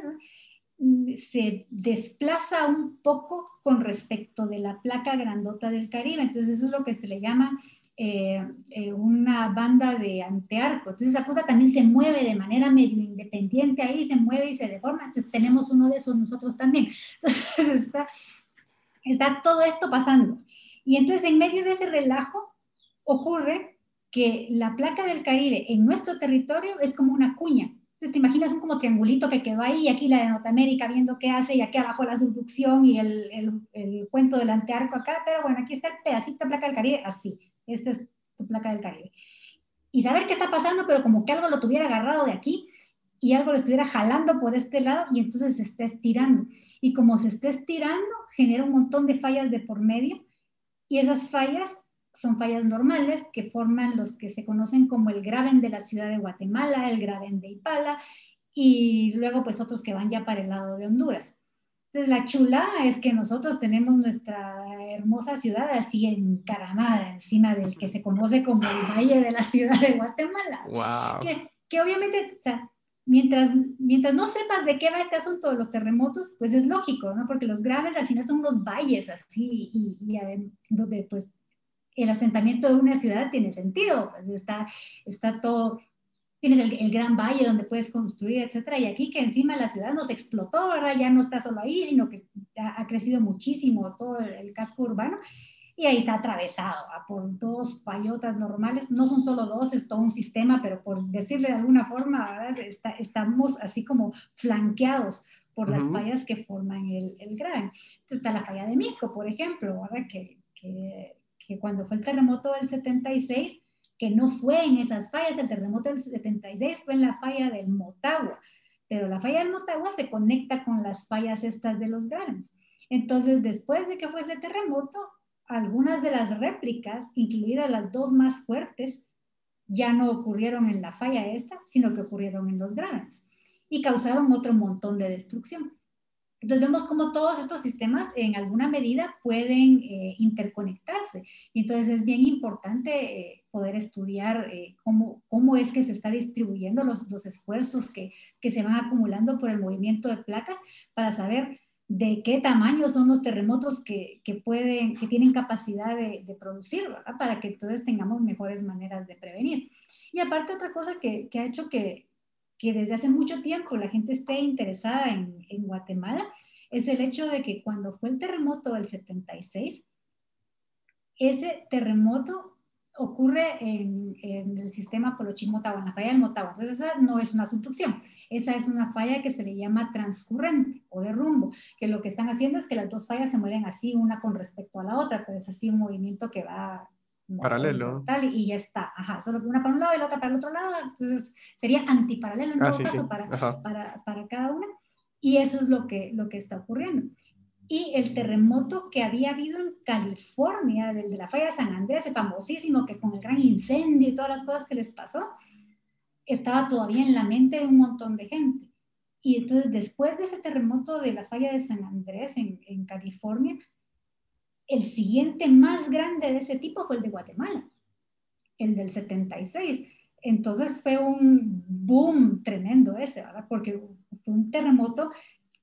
mm, se desplaza un poco con respecto de la placa grandota del Caribe. Entonces eso es lo que se le llama eh, eh, una banda de antearco. Entonces esa cosa también se mueve de manera medio independiente ahí, se mueve y se deforma. Entonces tenemos uno de esos nosotros también. Entonces está, está todo esto pasando. Y entonces en medio de ese relajo ocurre que la placa del Caribe en nuestro territorio es como una cuña. Entonces, te imaginas un como triangulito que quedó ahí, y aquí la de Norteamérica viendo qué hace, y aquí abajo la subducción y el, el, el cuento del antearco acá, pero bueno, aquí está el pedacito de placa del Caribe, así, esta es tu placa del Caribe. Y saber qué está pasando, pero como que algo lo tuviera agarrado de aquí y algo lo estuviera jalando por este lado y entonces se está estirando. Y como se está estirando, genera un montón de fallas de por medio y esas fallas son fallas normales que forman los que se conocen como el graben de la ciudad de Guatemala, el graben de Ipala y luego pues otros que van ya para el lado de Honduras. Entonces, la chulada es que nosotros tenemos nuestra hermosa ciudad así encaramada encima del que se conoce como el Valle de la Ciudad de Guatemala. Wow. Que, que obviamente, o sea, mientras, mientras no sepas de qué va este asunto de los terremotos, pues es lógico, ¿no? Porque los graves al final son unos valles así, y, y donde pues el asentamiento de una ciudad tiene sentido, pues está, está todo, tienes el, el, gran valle donde puedes construir, etcétera, y aquí que encima la ciudad nos explotó, ¿verdad? Ya no está solo ahí, sino que ha, ha crecido muchísimo todo el, el casco urbano, y ahí está atravesado por dos fallotas normales. No son solo dos, es todo un sistema, pero por decirle de alguna forma, Está, estamos así como flanqueados por las uh -huh. fallas que forman el, el gran. Entonces está la falla de Misco, por ejemplo, ¿verdad? Que, que, que cuando fue el terremoto del 76, que no fue en esas fallas, el terremoto del 76 fue en la falla del Motagua, pero la falla del Motagua se conecta con las fallas estas de los granes. Entonces, después de que fue ese terremoto, algunas de las réplicas, incluidas las dos más fuertes, ya no ocurrieron en la falla esta, sino que ocurrieron en los graves y causaron otro montón de destrucción. Entonces vemos cómo todos estos sistemas en alguna medida pueden eh, interconectarse. Y entonces es bien importante eh, poder estudiar eh, cómo, cómo es que se está distribuyendo los, los esfuerzos que, que se van acumulando por el movimiento de placas para saber de qué tamaño son los terremotos que, que pueden, que tienen capacidad de, producir. Para que entonces tengamos mejores maneras de prevenir. Y aparte otra cosa que, que ha hecho que, que, desde hace mucho tiempo la gente esté interesada en, en, Guatemala es el hecho de que cuando fue el terremoto del 76, ese terremoto ocurre en, en el sistema Polochín-Motagua, en la falla del Motagua. Entonces esa no es una subducción, esa es una falla que se le llama transcurrente o de rumbo, que lo que están haciendo es que las dos fallas se mueven así, una con respecto a la otra, pero es así un movimiento que va paralelo y ya está, ajá, solo una para un lado y la otra para el otro lado, entonces sería antiparalelo en ah, todo sí, caso sí. Para, para, para, cada una, y eso es lo que, lo que está ocurriendo y el terremoto que había habido en California, del de la falla de San Andrés, el famosísimo, que con el gran incendio y todas las cosas que les pasó, estaba todavía en la mente de un montón de gente. Y entonces, después de ese terremoto de la falla de San Andrés en, en California, el siguiente más grande de ese tipo fue el de Guatemala, el del 76. Entonces fue un boom tremendo ese, ¿verdad? Porque fue un terremoto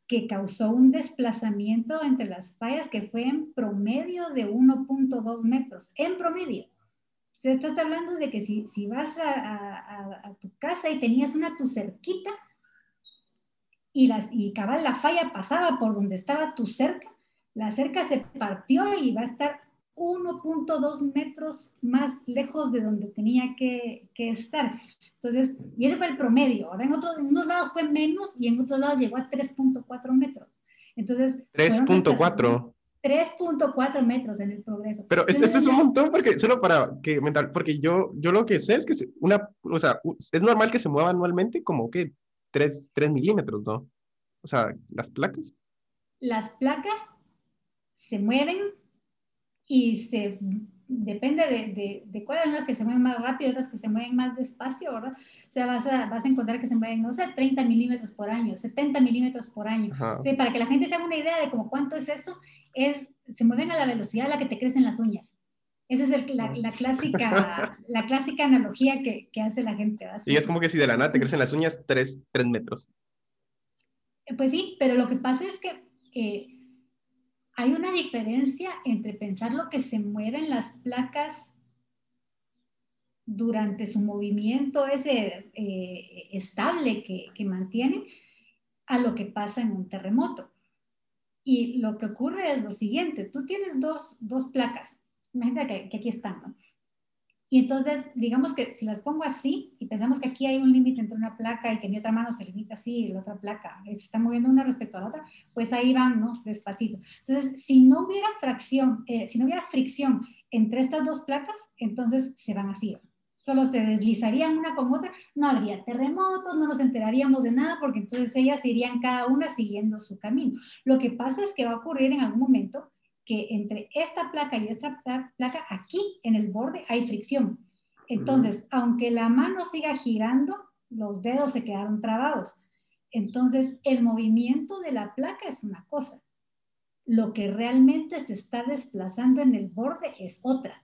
que causó un desplazamiento entre las fallas que fue en promedio de 1.2 metros, en promedio. O sea, estás hablando de que si, si vas a, a, tu casa y tenías una tu cerquita y, las, y cabal la falla pasaba por donde estaba tu cerca, la cerca se partió y va a estar 1.2 metros más lejos de donde tenía que, que, estar. Entonces, y ese fue el promedio. Ahora en, otros, en unos lados fue menos y en otros lados llegó a 3.4 metros. Entonces, 3.4. 3.4 metros en el progreso. Pero esto, esto, es un montón porque solo para que mental, porque yo, yo lo que sé es que una, o sea, es normal que se mueva anualmente como que 3, 3 milímetros, ¿no? O sea, las placas. Las placas se mueven y se depende de, de, de cuáles las que se mueven más rápido, otras que se mueven más despacio, ¿verdad? O sea, vas a, vas a encontrar que se mueven, no sé, 30 milímetros por año, 70 milímetros por año. Para que la gente se haga una idea de como cuánto es eso, es, se mueven a la velocidad a la que te crecen las uñas. Esa es el, la, la, clásica, la clásica analogía que, que hace la gente. ¿verdad? Y es como que si de la nada te crecen las uñas 3, 3 metros. Pues sí, pero lo que pasa es que... Eh, hay una diferencia entre pensar lo que se mueve en las placas durante su movimiento ese eh, estable que, que, mantienen a lo que pasa en un terremoto. Y lo que ocurre es lo siguiente, tú tienes dos, dos placas, imagínate que, que aquí están, ¿no? Y entonces, digamos que si las pongo así y pensamos que aquí hay un límite entre una placa y que mi otra mano se limita así y la otra placa se está moviendo una respecto a la otra, pues ahí van, ¿no? Despacito. Entonces, si no hubiera fracción, eh, si no hubiera fricción entre estas dos placas, entonces se van así. Solo se deslizarían una con otra, no habría terremotos, no nos enteraríamos de nada porque entonces ellas irían cada una siguiendo su camino. Lo que pasa es que va a ocurrir en algún momento que entre esta placa y esta placa, aquí en el borde hay fricción. Entonces, uh -huh. aunque la mano siga girando, los dedos se quedaron trabados. Entonces, el movimiento de la placa es una cosa. Lo que realmente se está desplazando en el borde es otra.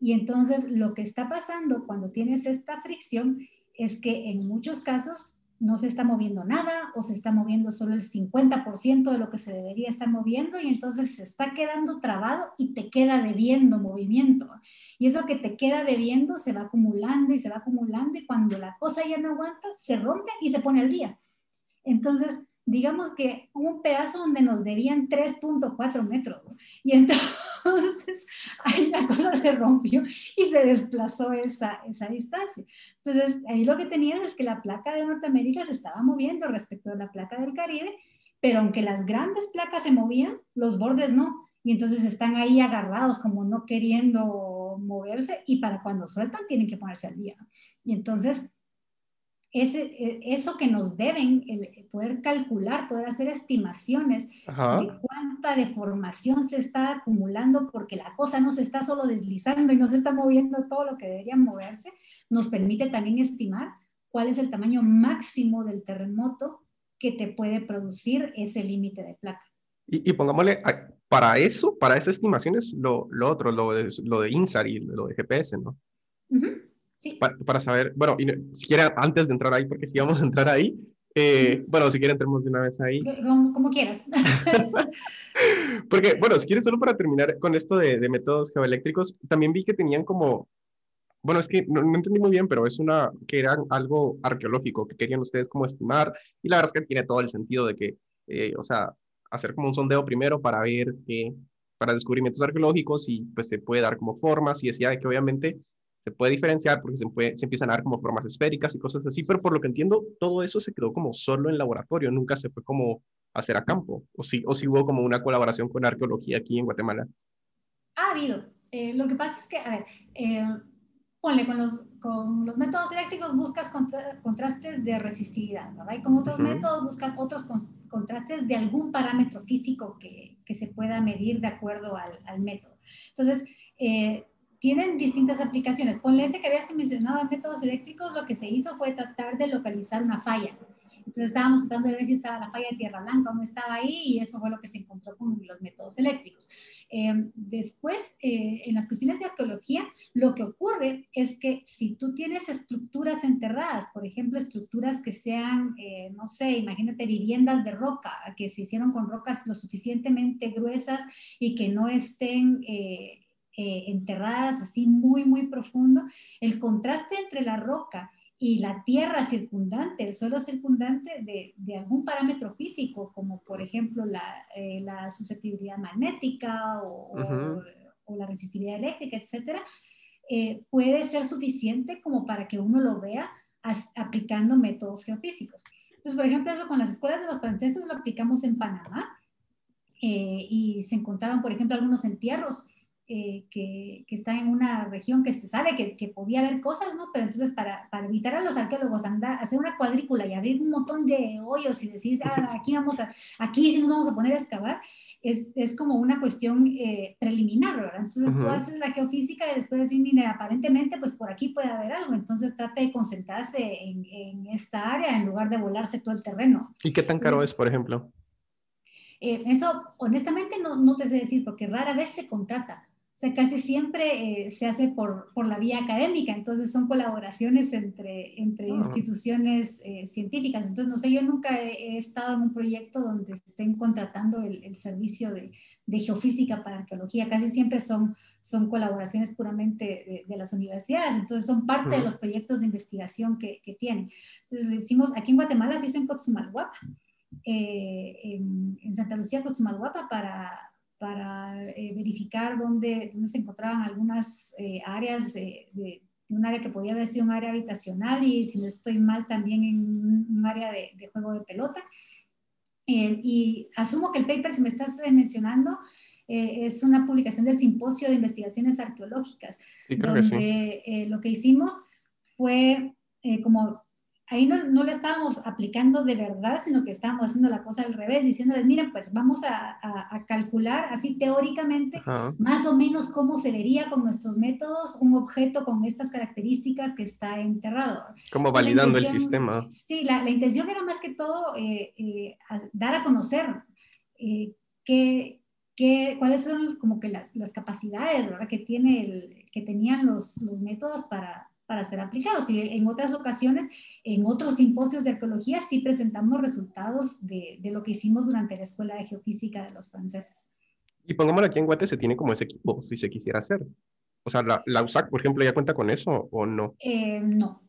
Y entonces lo que está pasando cuando tienes esta fricción es que en muchos casos no se está moviendo nada o se está moviendo solo el 50% de lo que se debería estar moviendo y entonces se está quedando trabado y te queda debiendo movimiento. Y eso que te queda debiendo se va acumulando y se va acumulando y cuando la cosa ya no aguanta, se rompe y se pone al día. Entonces, digamos que un pedazo donde nos debían 3.4 metros. Y entonces ahí la cosa se rompió y se desplazó esa, esa distancia. Entonces ahí lo que tenías es que la placa de Norteamérica se estaba moviendo respecto a la placa del Caribe, pero aunque las grandes placas se movían, los bordes no. Y entonces están ahí agarrados como no queriendo moverse y para cuando sueltan tienen que ponerse al día. Y entonces e, eso que nos deben, el poder calcular, poder hacer estimaciones de cuánta deformación se está acumulando porque la cosa no se está solo deslizando y no se está moviendo todo lo que debería moverse, nos permite también estimar cuál es el tamaño máximo del terremoto que te puede producir ese límite de placa. Y, pongámosle, para eso, para esas estimaciones, lo, lo otro, lo de, lo de INSAR y lo de GPS, ¿no? Para, saber, bueno, y si quieren, antes de entrar ahí, porque si vamos a entrar ahí, eh, bueno, si quieren, entremos de una vez ahí. Como, quieras. porque, bueno, si quieres, solo para terminar con esto de, de, métodos geoeléctricos, también vi que tenían como, bueno, es que no, entendí muy bien, pero es una, que era algo arqueológico, que querían ustedes como estimar, y la verdad es que tiene todo el sentido de que, eh, o sea, hacer como un sondeo primero para ver que, para descubrimientos arqueológicos y pues se puede dar como formas y decía que obviamente se puede diferenciar porque se, puede, se empiezan a dar como formas esféricas y cosas así, pero por lo que entiendo, todo eso se quedó como solo en laboratorio, nunca se fue como a hacer a campo, o si o si hubo como una colaboración con arqueología aquí en Guatemala. Ha habido. Eh, lo que pasa es que, a ver, eh, ponle, con los, con los métodos eléctricos buscas contrastes de resistividad, ¿verdad? Y con otros métodos buscas otros contrastes de algún parámetro físico que, que, se pueda medir de acuerdo al, al método. Entonces, eh, tienen distintas aplicaciones. Ponle ese que habías mencionado en métodos eléctricos, lo que se hizo fue tratar de localizar una falla. Entonces estábamos tratando de ver si estaba la falla de Tierra Blanca o no estaba ahí y eso fue lo que se encontró con los métodos eléctricos. Em, después, eh, en las cuestiones de arqueología, lo que ocurre es que si tú tienes estructuras enterradas, por ejemplo, estructuras que sean, eh, no sé, imagínate viviendas de roca, que se hicieron con rocas lo suficientemente gruesas y que no estén... Eh, enterradas así muy, muy profundo, el contraste entre la roca y la tierra circundante, el suelo circundante de, de algún parámetro físico, como por ejemplo la, eh, la susceptibilidad magnética o, o, la resistividad eléctrica, etcétera, eh, puede ser suficiente como para que uno lo vea aplicando métodos geofísicos. Entonces, por ejemplo, eso con las escuelas de los franceses lo aplicamos en Panamá y se encontraron, por ejemplo, algunos entierros eh, que, que, está en una región que se sabe que, que, podía haber cosas, ¿no? Pero entonces para, para, evitar a los arqueólogos andar, hacer una cuadrícula y abrir un montón de hoyos y decir, ah, aquí vamos a, aquí sí nos vamos a poner a excavar, es, es como una cuestión eh, preliminar, ¿verdad? Entonces tú haces la geofísica y después decir, mira, aparentemente pues por aquí puede haber algo, entonces trata de concentrarse en, en esta área en lugar de volarse todo el terreno. ¿Y qué tan caro es, por ejemplo? Eh, eso honestamente no, no te sé decir porque rara vez se contrata sea, casi siempre eh, se hace por, por, la vía académica, entonces son colaboraciones entre, entre ah. instituciones eh, científicas. Entonces, no sé, yo nunca he, estado en un proyecto donde estén contratando el, el servicio de, de, geofísica para arqueología, casi siempre son, son colaboraciones puramente de, las universidades, entonces son parte de los proyectos de investigación que, que tienen. Entonces, lo hicimos, aquí en Guatemala se hizo en Cochumalhuapa, eh, en, en Santa Lucía, Cochumalhuapa, para para eh, verificar dónde, dónde, se encontraban algunas eh, áreas de, un área que podía haber sido un área habitacional y si no estoy mal también en un área de, juego de pelota. Eh, y asumo que el paper que me estás mencionando es una publicación del Simposio de Investigaciones Arqueológicas, donde lo que hicimos fue como ahí no, no le estábamos aplicando de verdad, sino que estábamos haciendo la cosa al revés, diciéndoles, miren, pues vamos a, a, calcular así teóricamente más o menos cómo se vería con nuestros métodos un objeto con estas características que está enterrado. Como validando el sistema. Sí, la, la, intención era más que todo eh, eh, dar a conocer eh, qué, qué, cuáles son como que las, las capacidades ¿verdad? que, tiene el, que tenían los, los métodos para, para ser aplicados. Y en otras ocasiones, en otros simposios de arqueología, sí presentamos resultados de, de lo que hicimos durante la Escuela de Geofísica de los franceses. Y pongámoslo aquí en Guate, se tiene como ese equipo, si se quisiera hacer. O sea, la, la USAC, por ejemplo, ¿ya cuenta con eso o no? Eh, no,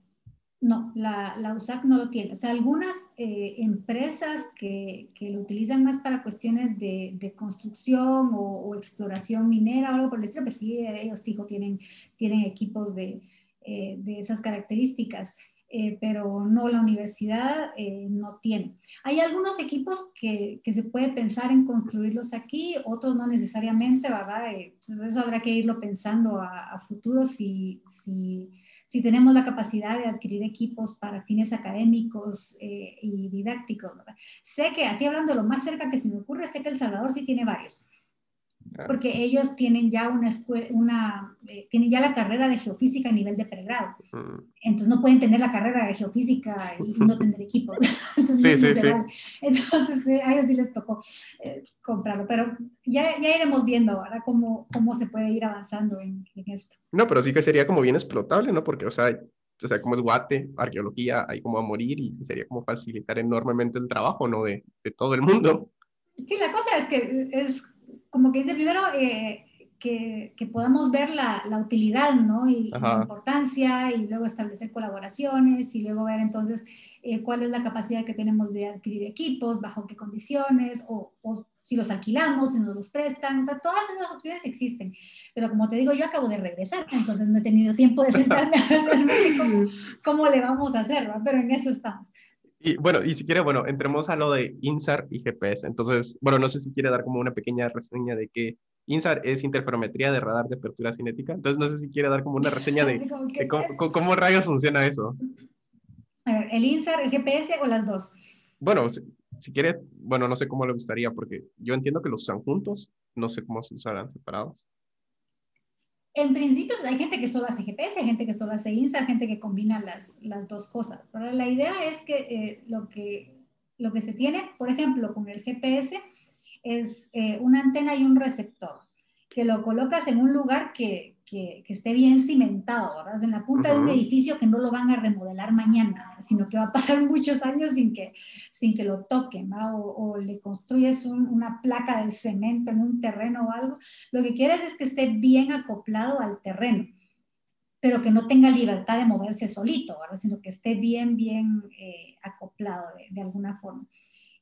no, la, la, USAC no lo tiene. O sea, algunas eh, empresas que, que, lo utilizan más para cuestiones de, de construcción o, exploración minera o algo por el estilo, pues sí, ellos fijo tienen, tienen equipos de, eh, de esas características. Eh, pero no la universidad eh, no tiene. Hay algunos equipos que, que, se puede pensar en construirlos aquí, otros no necesariamente, ¿verdad? Entonces eso habrá que irlo pensando a, futuro si, si, si, tenemos la capacidad de adquirir equipos para fines académicos y didácticos, ¿verdad? Sé que, así hablando lo más cerca que se me ocurre, sé que El Salvador sí tiene varios. Ah. porque ellos tienen ya una escuela, una, eh, tienen ya la carrera de geofísica a nivel de pregrado. Entonces no pueden tener la carrera de geofísica y no tener equipo. Entonces, sí, sí, sí. Entonces eh, a ellos sí les tocó eh, comprarlo, pero ya, ya iremos viendo ahora cómo, cómo se puede ir avanzando en, esto. No, pero sí que sería como bien explotable, ¿no? Porque, o sea, o sea, como es Guate, arqueología, hay como a morir y sería como facilitar enormemente el trabajo, ¿no? De, de todo el mundo. Sí, la cosa es que es como que dice primero eh, que, que, podamos ver la, la utilidad, ¿no? Y, la importancia, y luego establecer colaboraciones, y luego ver entonces eh, cuál es la capacidad que tenemos de adquirir equipos, bajo qué condiciones, o, o, si los alquilamos, si nos los prestan, o sea, todas esas opciones existen. Pero como te digo, yo acabo de regresar, entonces no he tenido tiempo de sentarme a ver cómo, cómo le vamos a hacer, ¿no? Pero en eso estamos. Y bueno, y si quiere, bueno, entremos a lo de INSAR y GPS. Entonces, bueno, no sé si quiere dar como una pequeña reseña de que INSAR es interferometría de radar de apertura cinética. Entonces, no sé si quiere dar como una reseña de, cómo, rayos funciona eso. A ver, ¿el INSAR, el GPS o las dos? Bueno, si, quiere, bueno, no sé cómo le gustaría, porque yo entiendo que los usan juntos, no sé cómo se usarán separados. En principio hay gente que solo hace GPS, hay gente que solo hace INSAR, gente que combina las, las dos cosas. Pero la idea es que, eh, lo que lo que se tiene, por ejemplo, con el GPS, es eh, una antena y un receptor, que lo colocas en un lugar que, que, esté bien cimentado, ¿verdad? En la punta de un edificio que no lo van a remodelar mañana, sino que va a pasar muchos años sin que, sin que lo toquen, ¿verdad? O, le construyes una placa de cemento en un terreno o algo. Lo que quieres es que esté bien acoplado al terreno, pero que no tenga libertad de moverse solito, ¿verdad? Sino que esté bien, bien eh, acoplado de, alguna forma.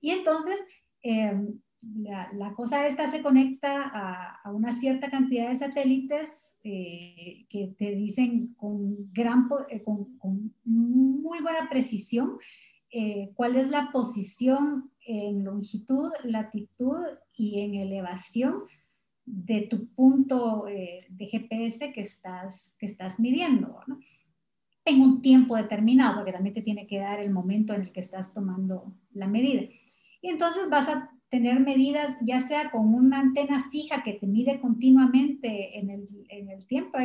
Y entonces, eh, la, cosa esta se conecta a, una cierta cantidad de satélites eh, que te dicen con, gran, eh, con, muy buena precisión eh, cuál es la posición en longitud, latitud y en elevación de tu punto de GPS que estás, que estás midiendo, en un tiempo determinado, porque también te tiene que dar el momento en el que estás tomando la medida. Y entonces vas a tener medidas, ya sea con una antena fija que te mide continuamente en el, en el tiempo,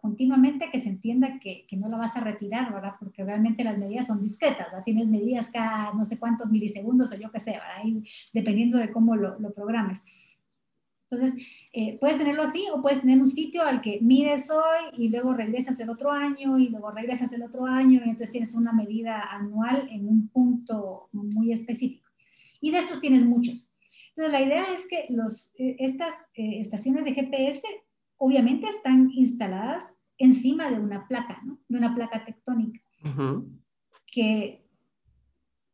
continuamente que se entienda que, que, no la vas a retirar, ¿verdad? Porque realmente las medidas son discretas, ¿verdad? Tienes medidas cada no sé cuántos milisegundos o yo qué sé, ¿verdad? Y dependiendo de cómo lo, lo programes. Entonces, eh, puedes tenerlo así o puedes tener un sitio al que mides hoy y luego regresas el otro año y luego regresas el otro año y entonces tienes una medida anual en un punto muy específico. Y de estos tienes muchos. Entonces, la idea es que los, eh, estas eh, estaciones de GPS obviamente están instaladas encima de una placa, ¿no? De una placa tectónica, que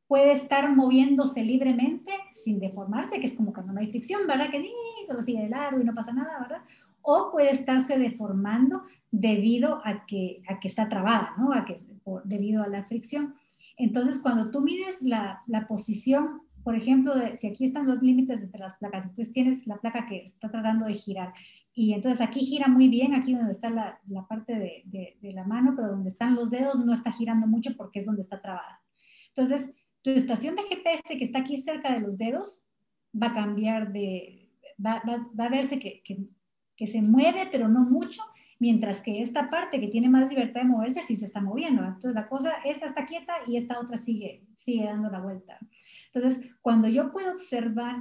puede estar moviéndose libremente sin deformarse, que es como cuando no hay fricción, ¿verdad? Que solo sigue de largo y no pasa nada, ¿verdad? O puede estarse deformando debido a que, a que está trabada, ¿no? A que, debido a la fricción. Entonces, cuando tú mides la, la posición por ejemplo, si aquí están los límites entre las placas, entonces tienes la placa que está tratando de girar y entonces aquí gira muy bien, aquí donde está la, la parte de, de, la mano, pero donde están los dedos no está girando mucho porque es donde está trabada. Entonces, tu estación de GPS que está aquí cerca de los dedos va a cambiar de, va, va, va a verse que, que, que, se mueve, pero no mucho, mientras que esta parte que tiene más libertad de moverse sí se está moviendo. Entonces, la cosa, esta está quieta y esta otra sigue, sigue dando la vuelta. Entonces, cuando yo puedo observar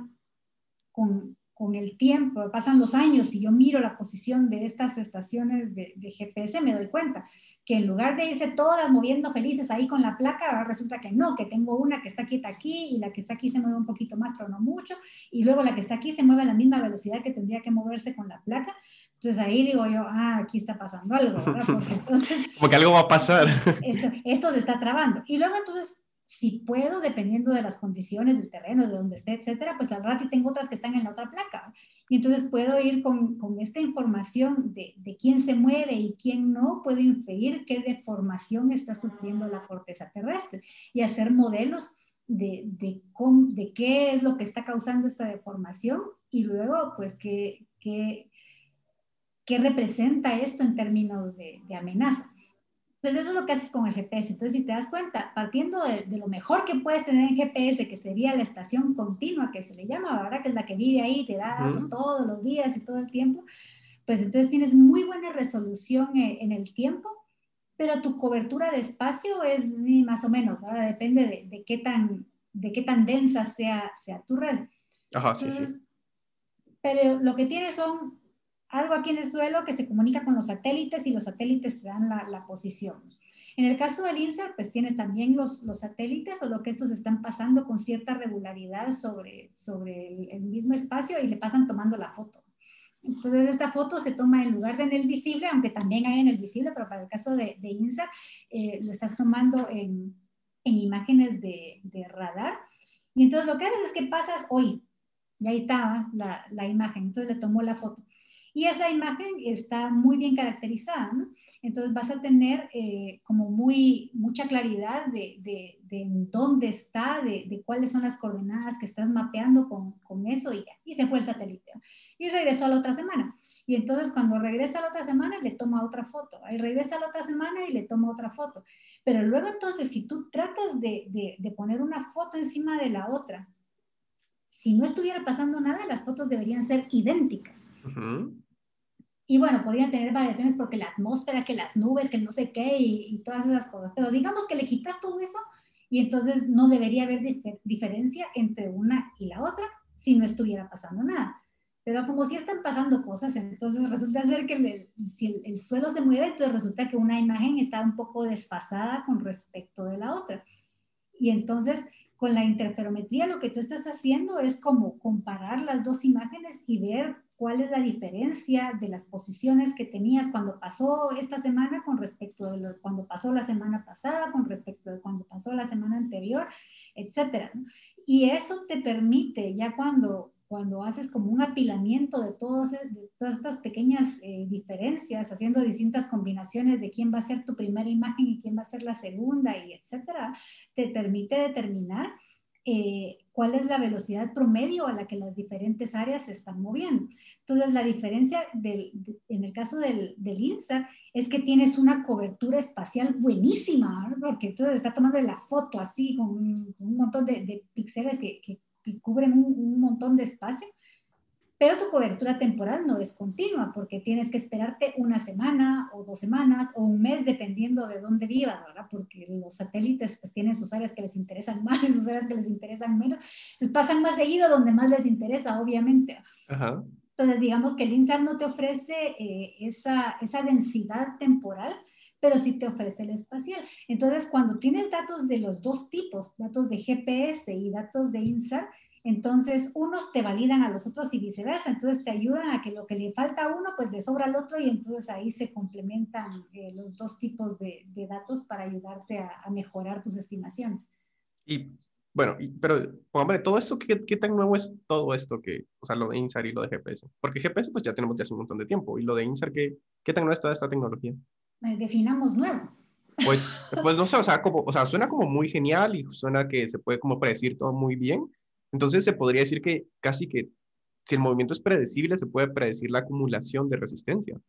con, con el tiempo, pasan los años y yo miro la posición de estas estaciones de, GPS, me doy cuenta que en lugar de irse todas moviendo felices ahí con la placa, resulta que no, que tengo una que está quieta aquí y la que está aquí se mueve un poquito más, pero no mucho, y luego la que está aquí se mueve a la misma velocidad que tendría que moverse con la placa. Entonces ahí digo yo, ah, aquí está pasando algo, ¿verdad? Porque entonces... Como que algo va a pasar. Esto, esto se está trabando. Y luego entonces si puedo, dependiendo de las condiciones del terreno, de donde esté, etcétera, pues al rato tengo otras que están en la otra placa. Y entonces puedo ir con, con esta información de, de, quién se mueve y quién no, puedo inferir qué deformación está sufriendo la corteza terrestre y hacer modelos de, de, de qué es lo que está causando esta deformación y luego, pues, qué, qué, qué representa esto en términos de, de amenaza. Entonces, eso es lo que haces con el GPS. Entonces, si te das cuenta, partiendo de, lo mejor que puedes tener en GPS, que sería la estación continua, que se le llama, ahora que es la que vive ahí, te da datos todos los días y todo el tiempo, pues entonces tienes muy buena resolución eh, en, el tiempo, pero tu cobertura de espacio es más o menos, ¿verdad? Depende de, qué, tan, de qué tan densa sea, sea tu red. Ajá, sí, sí. Pero lo que tienes son algo aquí en el suelo que se comunica con los satélites y los satélites te dan la, posición. En el caso del INSER, pues tienes también los, los, satélites o lo que estos están pasando con cierta regularidad sobre, sobre el, mismo espacio y le pasan tomando la foto. Entonces, esta foto se toma en lugar de en el visible, aunque también hay en el visible, pero para el caso de, de INSER, eh, lo estás tomando en, en imágenes de, de, radar. Y entonces lo que haces es que pasas hoy, y ahí estaba la, la imagen, entonces le tomó la foto. Y esa imagen está muy bien caracterizada, ¿no? Entonces vas a tener eh, como muy, mucha claridad de, de, de dónde está, de, cuáles son las coordenadas que estás mapeando con, con, eso y ya. Y se fue el satélite. Y regresó a la otra semana. Y entonces cuando regresa a la otra semana le toma otra foto. Y regresa a la otra semana y le toma otra foto. Pero luego entonces si tú tratas de, de poner una foto encima de la otra, si no estuviera pasando nada, las fotos deberían ser idénticas. Y bueno, podrían tener variaciones porque la atmósfera, que las nubes, que no sé qué y, todas esas cosas. Pero digamos que le quitas todo eso y entonces no debería haber diferencia entre una y la otra si no estuviera pasando nada. Pero como si están pasando cosas, entonces resulta ser que si el, suelo se mueve, entonces resulta que una imagen está un poco desfasada con respecto de la otra. Y entonces con la interferometría lo que tú estás haciendo es como comparar las dos imágenes y ver cuál es la diferencia de las posiciones que tenías cuando pasó esta semana con respecto de cuando pasó la semana pasada, con respecto de cuando pasó la semana anterior, etcétera. Y eso te permite ya cuando cuando haces como un apilamiento de, todos, de todas estas pequeñas eh, diferencias, haciendo distintas combinaciones de quién va a ser tu primera imagen y quién va a ser la segunda, y etcétera, te permite determinar eh, cuál es la velocidad promedio a la que las diferentes áreas se están moviendo. Entonces, la diferencia en el caso del, del INSAR es que tienes una cobertura espacial buenísima, porque entonces está tomando la foto así con un, montón de, de píxeles que, que, cubren un montón de espacio pero tu cobertura temporal no es continua porque tienes que esperarte una semana o dos semanas o un mes dependiendo de dónde vivas, ¿verdad? Porque los satélites pues tienen sus áreas que les interesan más y sus áreas que les interesan menos. Entonces pasan más seguido donde más les interesa, obviamente. Entonces digamos que el INSAR no te ofrece eh, esa, esa densidad temporal, pero sí te ofrece el espacial. Entonces, cuando tienes datos de los dos tipos, datos de GPS y datos de INSAR, entonces, unos te validan a los otros y viceversa. Entonces, te ayudan a que lo que le falta a uno, pues le sobra al otro y entonces ahí se complementan eh, los dos tipos de, datos para ayudarte a, mejorar tus estimaciones. Y bueno, pero hombre, todo esto, ¿qué, ¿qué, tan nuevo es todo esto que, o sea, lo de INSAR y lo de GPS? Porque GPS pues ya tenemos ya hace un montón de tiempo y lo de INSAR, ¿qué, qué tan nueva es toda esta tecnología? Eh, definamos nuevo. Pues, pues no sé, o sea, como, o sea, suena como muy genial y suena que se puede como predecir todo muy bien, entonces se podría decir que casi que si el movimiento es predecible, se puede predecir la acumulación de resistencia.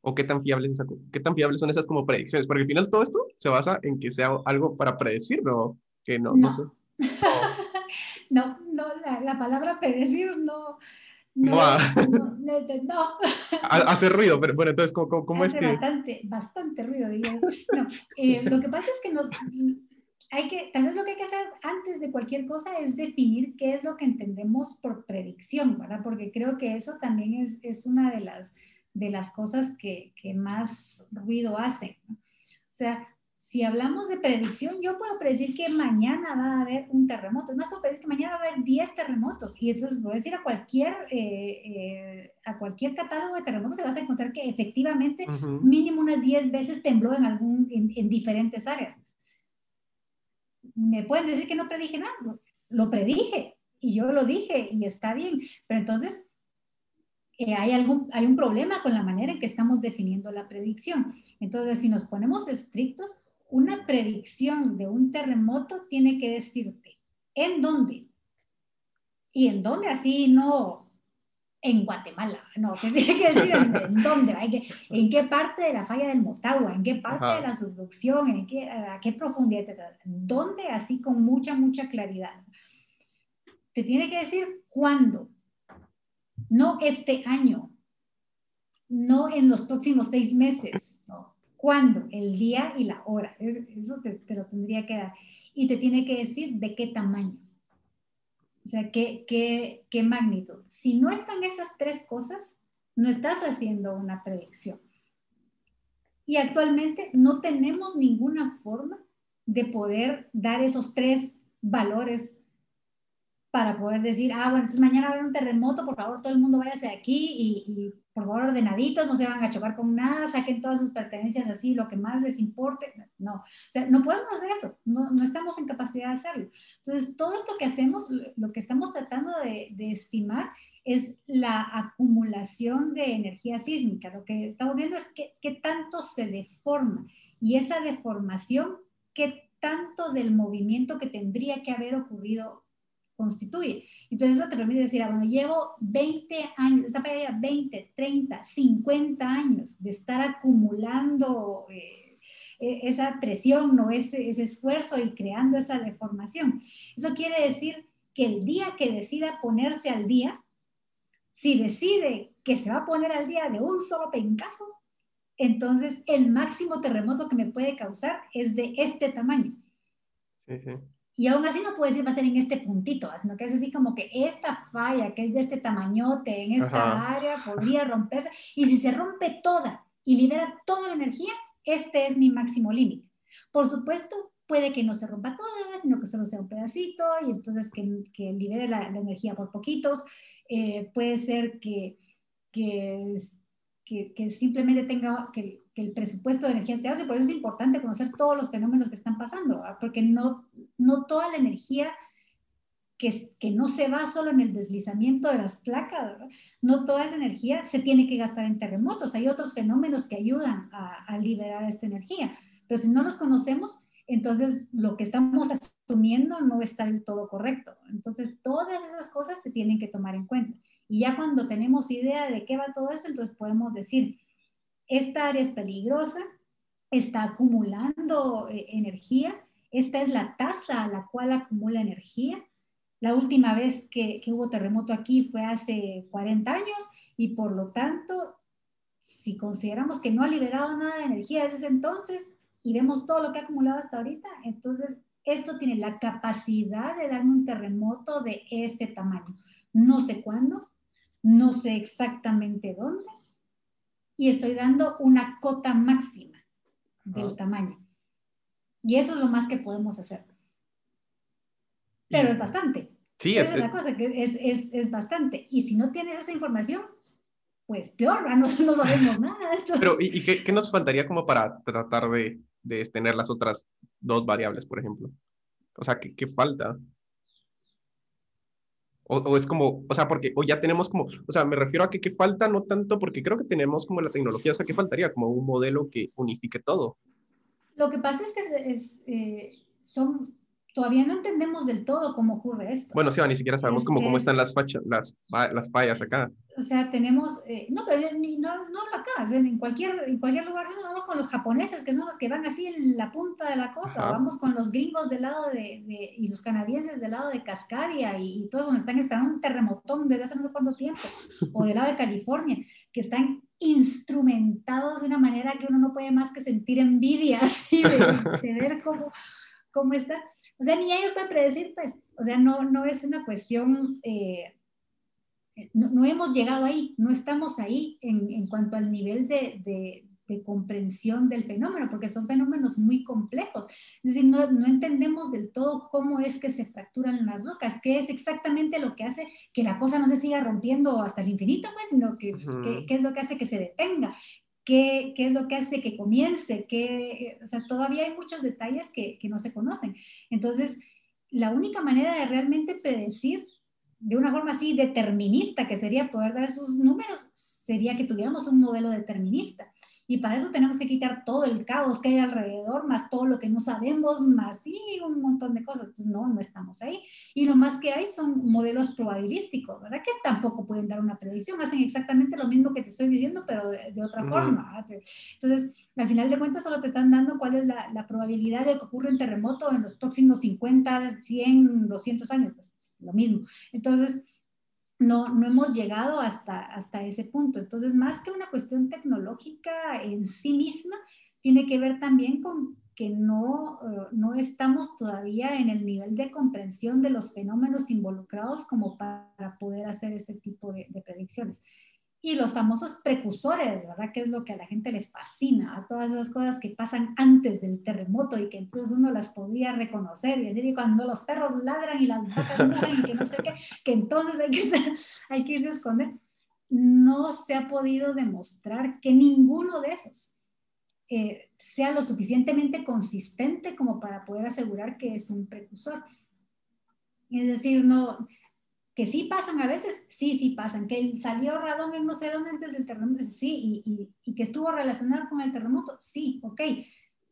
¿O qué tan, fiables qué tan fiables son esas como predicciones? Porque al final todo esto se basa en que sea algo para predecir, ¿no? Que no, no. sé. no, no, la, palabra predecir no, no, no, no, Hace ruido, pero bueno, entonces, ¿cómo, cómo es que...? Bastante, bastante ruido, diría No, eh, lo que pasa es que nos, hay que, tal vez lo que hay que hacer antes de cualquier cosa es definir qué es lo que entendemos por predicción, ¿verdad? Porque creo que eso también es, es una de las, de las cosas que, que más ruido hacen. ¿no? O sea, si hablamos de predicción, yo puedo predecir que mañana va a haber un terremoto. Es más, puedo predecir que mañana va a haber 10 terremotos. Y entonces voy a decir a cualquier, eh, eh, a cualquier catálogo de terremotos, se vas a encontrar que efectivamente mínimo unas 10 veces tembló en, algún, en, en diferentes áreas me pueden decir que no predije nada, lo predije y yo lo dije y está bien, pero entonces eh, hay, algún, hay un problema con la manera en que estamos definiendo la predicción. Entonces, si nos ponemos estrictos, una predicción de un terremoto tiene que decirte en dónde y en dónde así no en Guatemala, no, tiene que decir en, dónde, en qué parte de la falla del Motagua, en qué parte de la subducción, en qué, a qué profundidad, etcétera. ¿Dónde? Así con mucha, mucha claridad. Te tiene que decir cuándo, no este año, no en los próximos seis meses, no. ¿Cuándo? El día y la hora. Eso te lo tendría que dar. Y te tiene que decir de qué tamaño. O sea, ¿qué, qué, qué magnitud? Si no están esas tres cosas, no estás haciendo una predicción. Y actualmente no tenemos ninguna forma de poder dar esos tres valores para poder decir, ah, bueno, entonces mañana va a haber un terremoto, por favor, todo el mundo váyase de aquí y, por favor, ordenaditos, no se van a chocar con nada, saquen todas sus pertenencias así, lo que más les importe. No, o sea, no podemos hacer eso, no, no estamos en capacidad de hacerlo. Entonces, todo esto que hacemos, lo que estamos tratando de, de estimar es la acumulación de energía sísmica. Lo que estamos viendo es qué tanto se deforma y esa deformación, qué tanto del movimiento que tendría que haber ocurrido constituye. Entonces eso te permite decir, ah, bueno, llevo 20 años, esta falla 20, 30, 50 años de estar acumulando eh, e, esa presión, ¿no? ese, ese esfuerzo y creando esa deformación. Eso quiere decir que el día que decida ponerse al día, si decide que se va a poner al día de un solo pencazo, entonces el máximo terremoto que me puede causar es de este tamaño. Sí, sí. Y aún así no puede ser va a ser en este puntito, sino que es así como que esta falla, que es de este tamañote, en esta área, podría romperse. Y si se rompe toda y libera toda la energía, este es mi máximo límite. Por supuesto, puede que no se rompa toda, sino que solo sea un pedacito y entonces que, que libere la, energía por poquitos. Eh, puede ser que, que, que, simplemente tenga, que, el presupuesto de energía esté alto y por eso es importante conocer todos los fenómenos que están pasando, porque no, no toda la energía que, que, no se va solo en el deslizamiento de las placas, no toda esa energía se tiene que gastar en terremotos, hay otros fenómenos que ayudan a, a liberar esta energía, pero si no los conocemos, entonces lo que estamos asumiendo no está del todo correcto. Entonces todas esas cosas se tienen que tomar en cuenta. Y ya cuando tenemos idea de qué va todo eso, entonces podemos decir, esta área es peligrosa, está acumulando eh, energía, esta es la tasa a la cual acumula energía. La última vez que, hubo terremoto aquí fue hace 40 años y por lo tanto, si consideramos que no ha liberado nada de energía desde ese entonces y vemos todo lo que ha acumulado hasta ahorita, entonces esto tiene la capacidad de darme un terremoto de este tamaño. No sé cuándo, no sé exactamente dónde, y estoy dando una cota máxima del tamaño. Y eso es lo más que podemos hacer. Pero es bastante. Sí, es, es la cosa, que es, es, es, bastante. Y si no tienes esa información, pues peor, no, no sabemos nada. Pero, ¿y, qué, qué, nos faltaría como para tratar de, de, tener las otras dos variables, por ejemplo? O sea, ¿qué, qué falta? O, es como, o sea, porque o ya tenemos como, o sea, me refiero a que qué falta, no tanto porque creo que tenemos como la tecnología, o sea, ¿qué faltaría? Como un modelo que unifique todo. Lo que pasa es que es, eh, son todavía no entendemos del todo cómo ocurre esto. Bueno, sí, ni siquiera sabemos cómo, cómo están las, fachas, las, las fallas acá. O sea, tenemos, eh, no, pero no, no acá, o sea, en, cualquier, en cualquier lugar vamos con los japoneses, que son los que van así en la punta de la cosa, vamos con los gringos del lado de, de, y los canadienses del lado de Cascaria y, todos donde están esperando un terremotón desde hace no sé cuánto tiempo, o del lado de California, que están instrumentados de una manera que uno no puede más que sentir envidia así de, de ver cómo, cómo está. O sea, ni ellos pueden predecir, pues, o sea, no, no es una cuestión, eh, no, hemos llegado ahí, no estamos ahí en, en cuanto al nivel de, de, comprensión del fenómeno, porque son fenómenos muy complejos. Es decir, no, no, entendemos del todo cómo es que se fracturan las rocas, qué es exactamente lo que hace que la cosa no se siga rompiendo hasta el infinito, pues, sino que, qué es lo que hace que se detenga, qué, es lo que hace que comience, que, o sea, todavía hay muchos detalles que, que no se conocen. Entonces, la única manera de realmente predecir de una forma así determinista, que sería poder dar esos números, sería que tuviéramos un modelo determinista. Y para eso tenemos que quitar todo el caos que hay alrededor, más todo lo que no sabemos, más y un montón de cosas. Entonces, no, no estamos ahí. Y lo más que hay son modelos probabilísticos, ¿verdad? Que tampoco pueden dar una predicción. Hacen exactamente lo mismo que te estoy diciendo, pero de, otra forma. Entonces, al final de cuentas, solo te están dando cuál es la, la, probabilidad de que ocurra un terremoto en los próximos 50, 100, 200 años. Pues, lo mismo. Entonces, no, no hemos llegado hasta, hasta ese punto. Entonces, más que una cuestión tecnológica en sí misma, tiene que ver también con que no, eh, no estamos todavía en el nivel de comprensión de los fenómenos involucrados como para poder hacer este tipo de predicciones y los famosos precursores, ¿verdad? Que es lo que a la gente le fascina, a todas esas cosas que pasan antes del terremoto y que entonces uno las podía reconocer y decir, y cuando los perros ladran y las vacas mueren y que no sé qué, que entonces hay que, hay que irse a esconder. No se ha podido demostrar que ninguno de esos eh, sea lo suficientemente consistente como para poder asegurar que es un precursor. Es decir, no, que sí pasan a veces, sí, sí pasan, que salió radón en no sé dónde antes del terremoto, sí, y, y, que estuvo relacionado con el terremoto, sí, ok,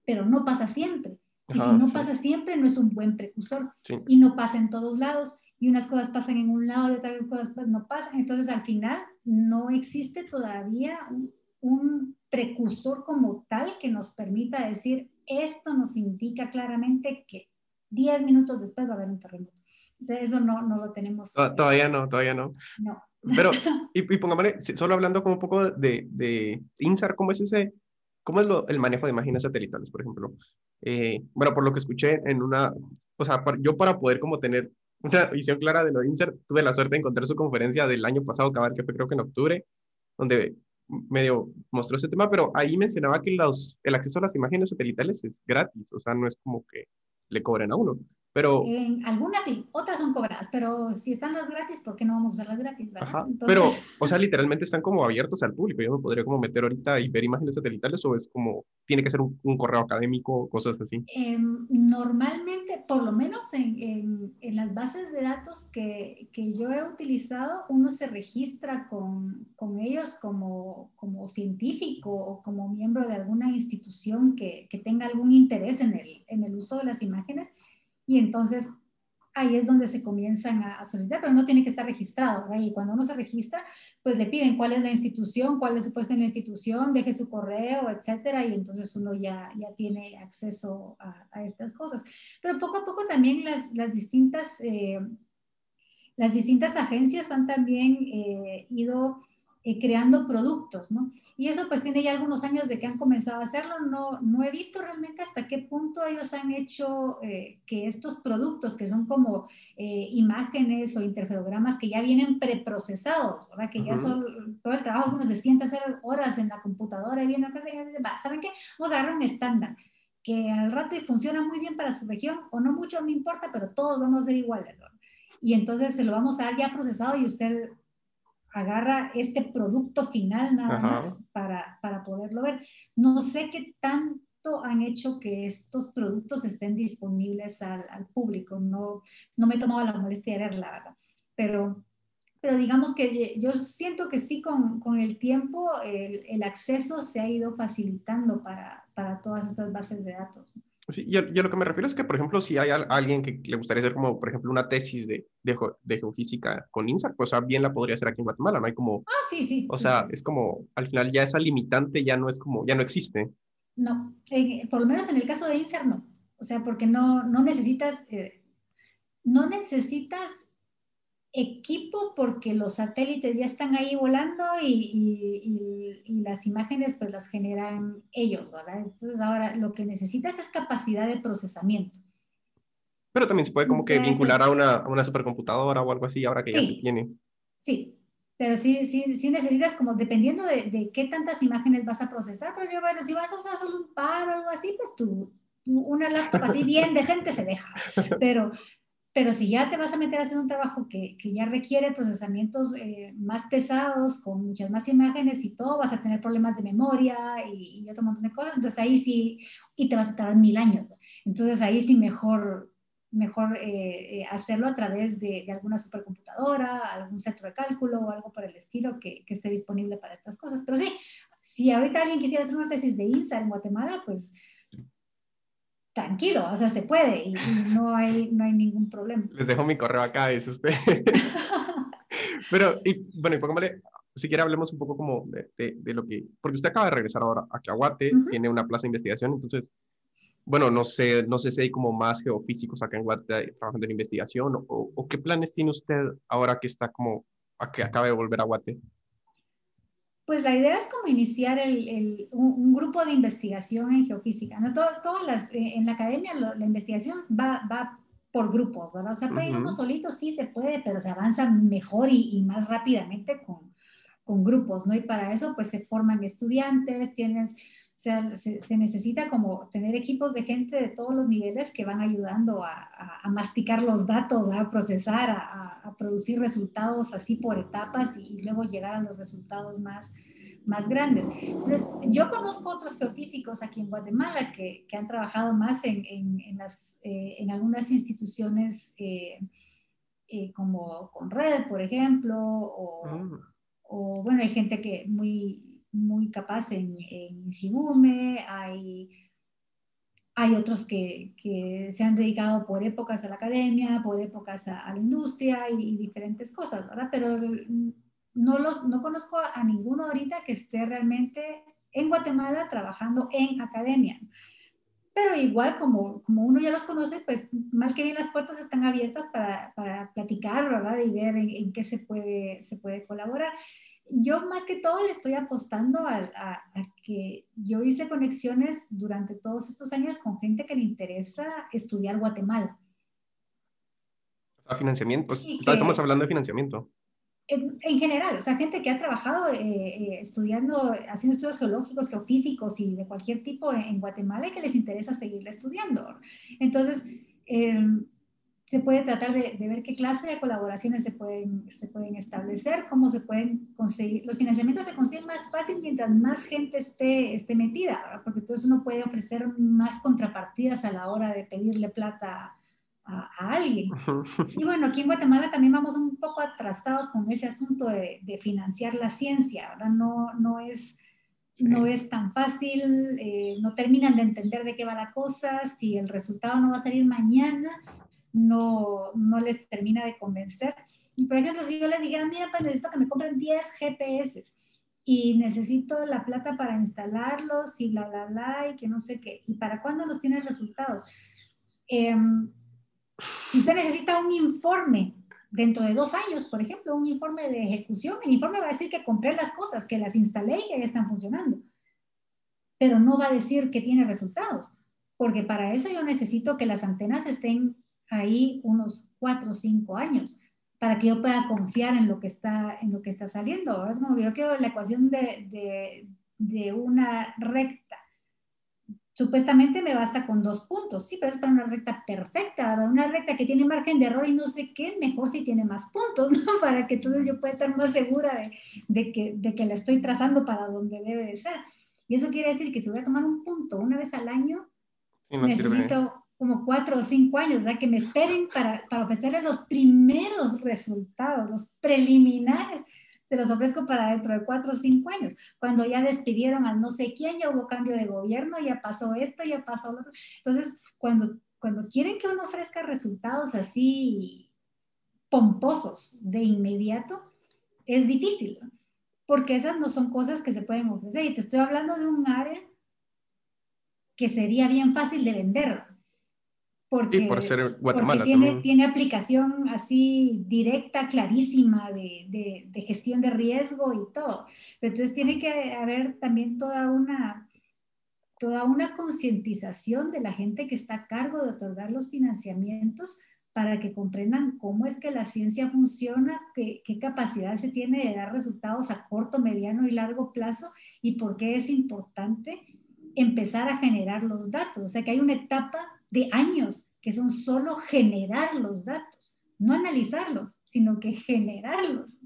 pero no pasa siempre. Y si no pasa siempre, no es un buen precursor. Y no pasa en todos lados. Y unas cosas pasan en un lado y otras cosas no pasan. Entonces, al final, no existe todavía un, un precursor como tal que nos permita decir, esto nos indica claramente que 10 minutos después va a haber un terremoto eso no, no lo tenemos. Todavía no, todavía no. No. Pero, y, y pongámosle, solo hablando como un poco de, de INSAR, ¿cómo es ese, cómo es lo, el manejo de imágenes satelitales, por ejemplo? Eh, bueno, por lo que escuché en una, o sea, yo para poder como tener una visión clara de lo de INSAR, tuve la suerte de encontrar su conferencia del año pasado, que fue creo que en octubre, donde medio mostró ese tema, pero ahí mencionaba que los, el acceso a las imágenes satelitales es gratis, o sea, no es como que le cobren a uno. Pero, en algunas sí, otras son cobradas, pero si están las gratis, ¿por qué no vamos a usar las gratis? Pero, o sea, literalmente están como abiertos al público. Yo me podría como meter ahorita y ver imágenes satelitales o es como, tiene que ser un, correo académico, cosas así. Em, normalmente, por lo menos en, en, las bases de datos que, que, yo he utilizado, uno se registra con, con ellos como, como científico o como miembro de alguna institución que, que tenga algún interés en el, en el uso de las imágenes y entonces ahí es donde se comienzan a, solicitar, pero no tiene que estar registrado, Y cuando uno se registra, pues le piden cuál es la institución, cuál es su puesto en la institución, deje su correo, etcétera, y entonces uno ya, ya tiene acceso a, estas cosas. Pero poco a poco también las, las distintas, eh, las distintas agencias han también eh, ido eh, creando productos, ¿no? Y eso pues tiene ya algunos años de que han comenzado a hacerlo, no, no he visto realmente hasta qué punto ellos han hecho eh, que estos productos que son como eh, imágenes o interferogramas que ya vienen preprocesados, ¿verdad? Que ya son todo el trabajo que uno se sienta a hacer horas en la computadora y viene acá y dice, ¿saben qué? Vamos a agarrar un estándar que al rato funciona muy bien para su región o no mucho, no importa, pero todos vamos a ser iguales, ¿verdad? Y entonces se lo vamos a dar ya procesado y usted agarra este producto final nada más para, para poderlo ver. No sé qué tanto han hecho que estos productos estén disponibles al, al público. No, no me he tomado la molestia de verla, ¿verdad? Pero, pero digamos que yo siento que sí, con, con el tiempo el, el, acceso se ha ido facilitando para, para todas estas bases de datos. Sí, yo, yo, lo que me refiero es que, por ejemplo, si hay alguien que le gustaría hacer como, por ejemplo, una tesis de, de, de geofísica con INSAR, pues bien la podría hacer aquí en Guatemala, ¿no? Hay como... Ah, sí, sí. O sea, es como, al final ya esa limitante ya no es como, ya no existe. No, por lo menos en el caso de INSAR no. O sea, porque no, no necesitas, eh, no necesitas equipo porque los satélites ya están ahí volando y, y, las imágenes pues las generan ellos, ¿verdad? Entonces ahora lo que necesitas es capacidad de procesamiento. Pero también se puede como que vincular a una, a una, supercomputadora o algo así ahora que ya se tiene. Sí, pero sí, sí, sí necesitas como dependiendo de, de, qué tantas imágenes vas a procesar, porque bueno, si vas a usar solo un par o algo así, pues tú, una laptop así bien decente se deja, pero pero si ya te vas a meter a hacer un trabajo que, que ya requiere procesamientos eh, más pesados, con muchas más imágenes y todo, vas a tener problemas de memoria y, y, otro montón de cosas. Entonces ahí sí, y te vas a tardar mil años. Entonces ahí sí mejor, mejor eh, eh, hacerlo a través de, de, alguna supercomputadora, algún centro de cálculo o algo por el estilo que, que esté disponible para estas cosas. Pero sí, si ahorita alguien quisiera hacer una tesis de INSA en Guatemala, pues tranquilo, o sea, se puede y, no, hay, no hay ningún problema. Les dejo mi correo acá, dice usted. Pero, y, bueno, y póngale, si quiere hablemos un poco como de, de, lo que, porque usted acaba de regresar ahora a Cahuate, tiene una plaza de investigación, entonces, bueno, no sé, no sé si hay como más geofísicos acá en Guate trabajando en investigación, o, o qué planes tiene usted ahora que está como, a que acaba de volver a Guate. Pues la idea es como iniciar el, un, grupo de investigación en geofísica. ¿no? todas las, eh, en la academia la investigación va, va por grupos, ¿verdad? O sea, puede ir uno solito, sí se puede, pero se avanza mejor y, y más rápidamente con, con, grupos, ¿no? Y para eso, pues se forman estudiantes, tienes o sea, se, necesita como tener equipos de gente de todos los niveles que van ayudando a, masticar los datos, a procesar, a, producir resultados así por etapas y, luego llegar a los resultados más, más grandes. Entonces, yo conozco otros geofísicos aquí en Guatemala que, que han trabajado más en, en, las, eh, en algunas instituciones eh, eh, como con Red, por ejemplo, o, ah. o, bueno, hay gente que muy muy capaz en, en hay, hay otros que, que, se han dedicado por épocas a la academia, por épocas a, la industria y, diferentes cosas, ¿verdad? Pero no, los, no conozco a, ninguno ahorita que esté realmente en Guatemala trabajando en academia. Pero igual, como, como uno ya los conoce, pues mal que bien las puertas están abiertas para, para platicar, ¿verdad? Y ver en, en, qué se puede, se puede colaborar yo más que todo le estoy apostando a, que yo hice conexiones durante todos estos años con gente que le interesa estudiar Guatemala. ¿A financiamiento? Pues, estamos hablando de financiamiento. En, general, o sea, gente que ha trabajado eh, eh, estudiando, haciendo estudios geológicos, geofísicos y de cualquier tipo en, Guatemala y que les interesa seguirle estudiando. Entonces, em, se puede tratar de, ver qué clase de colaboraciones se pueden, se pueden establecer, cómo se pueden conseguir. Los financiamientos se consiguen más fácil mientras más gente esté, esté metida, porque entonces uno puede ofrecer más contrapartidas a la hora de pedirle plata a, alguien. Y bueno, aquí en Guatemala también vamos un poco atrasados con ese asunto de, financiar la ciencia, ¿verdad? No, no es... no es tan fácil, eh, no terminan de entender de qué va la cosa, si el resultado no va a salir mañana, no, no les termina de convencer. Y por ejemplo, si yo les dijera, mira, pues necesito que me compren 10 GPS y necesito la plata para instalarlos y bla, bla, bla, y que no sé qué, ¿y para cuándo nos tienen resultados? Em, si usted necesita un informe dentro de dos años, por ejemplo, un informe de ejecución, el informe va a decir que compré las cosas, que las instalé y que ya están funcionando, pero no va a decir que tiene resultados, porque para eso yo necesito que las antenas estén ahí unos cuatro o cinco años para que yo pueda confiar en lo que está, en lo que está saliendo. Es como que yo quiero la ecuación de, de, de una recta. Supuestamente me basta con dos puntos, sí, pero es para una recta perfecta, una recta que tiene margen de error y no sé qué, mejor si tiene más puntos, ¿no? Para que entonces yo pueda estar más segura de, de, que, de que la estoy trazando para donde debe de ser. Y eso quiere decir que si voy a tomar un punto una vez al año, necesito como cuatro o cinco años, sea, que me esperen para, para ofrecerles los primeros resultados, los preliminares, te los ofrezco para dentro de cuatro o cinco años. Cuando ya despidieron al no sé quién, ya hubo cambio de gobierno, ya pasó esto, ya pasó lo otro. Entonces, cuando, cuando quieren que uno ofrezca resultados así pomposos de inmediato, es difícil, porque esas no son cosas que se pueden ofrecer. Y te estoy hablando de un área que sería bien fácil de vender. Porque, por ser Guatemala tiene, tiene, aplicación así directa, clarísima de, de, gestión de riesgo y todo. Pero entonces tiene que haber también toda una, toda una concientización de la gente que está a cargo de otorgar los financiamientos para que comprendan cómo es que la ciencia funciona, qué, qué, capacidad se tiene de dar resultados a corto, mediano y largo plazo y por qué es importante empezar a generar los datos. O sea que hay una etapa de años que son solo generar los datos, no analizarlos, sino que generarlos.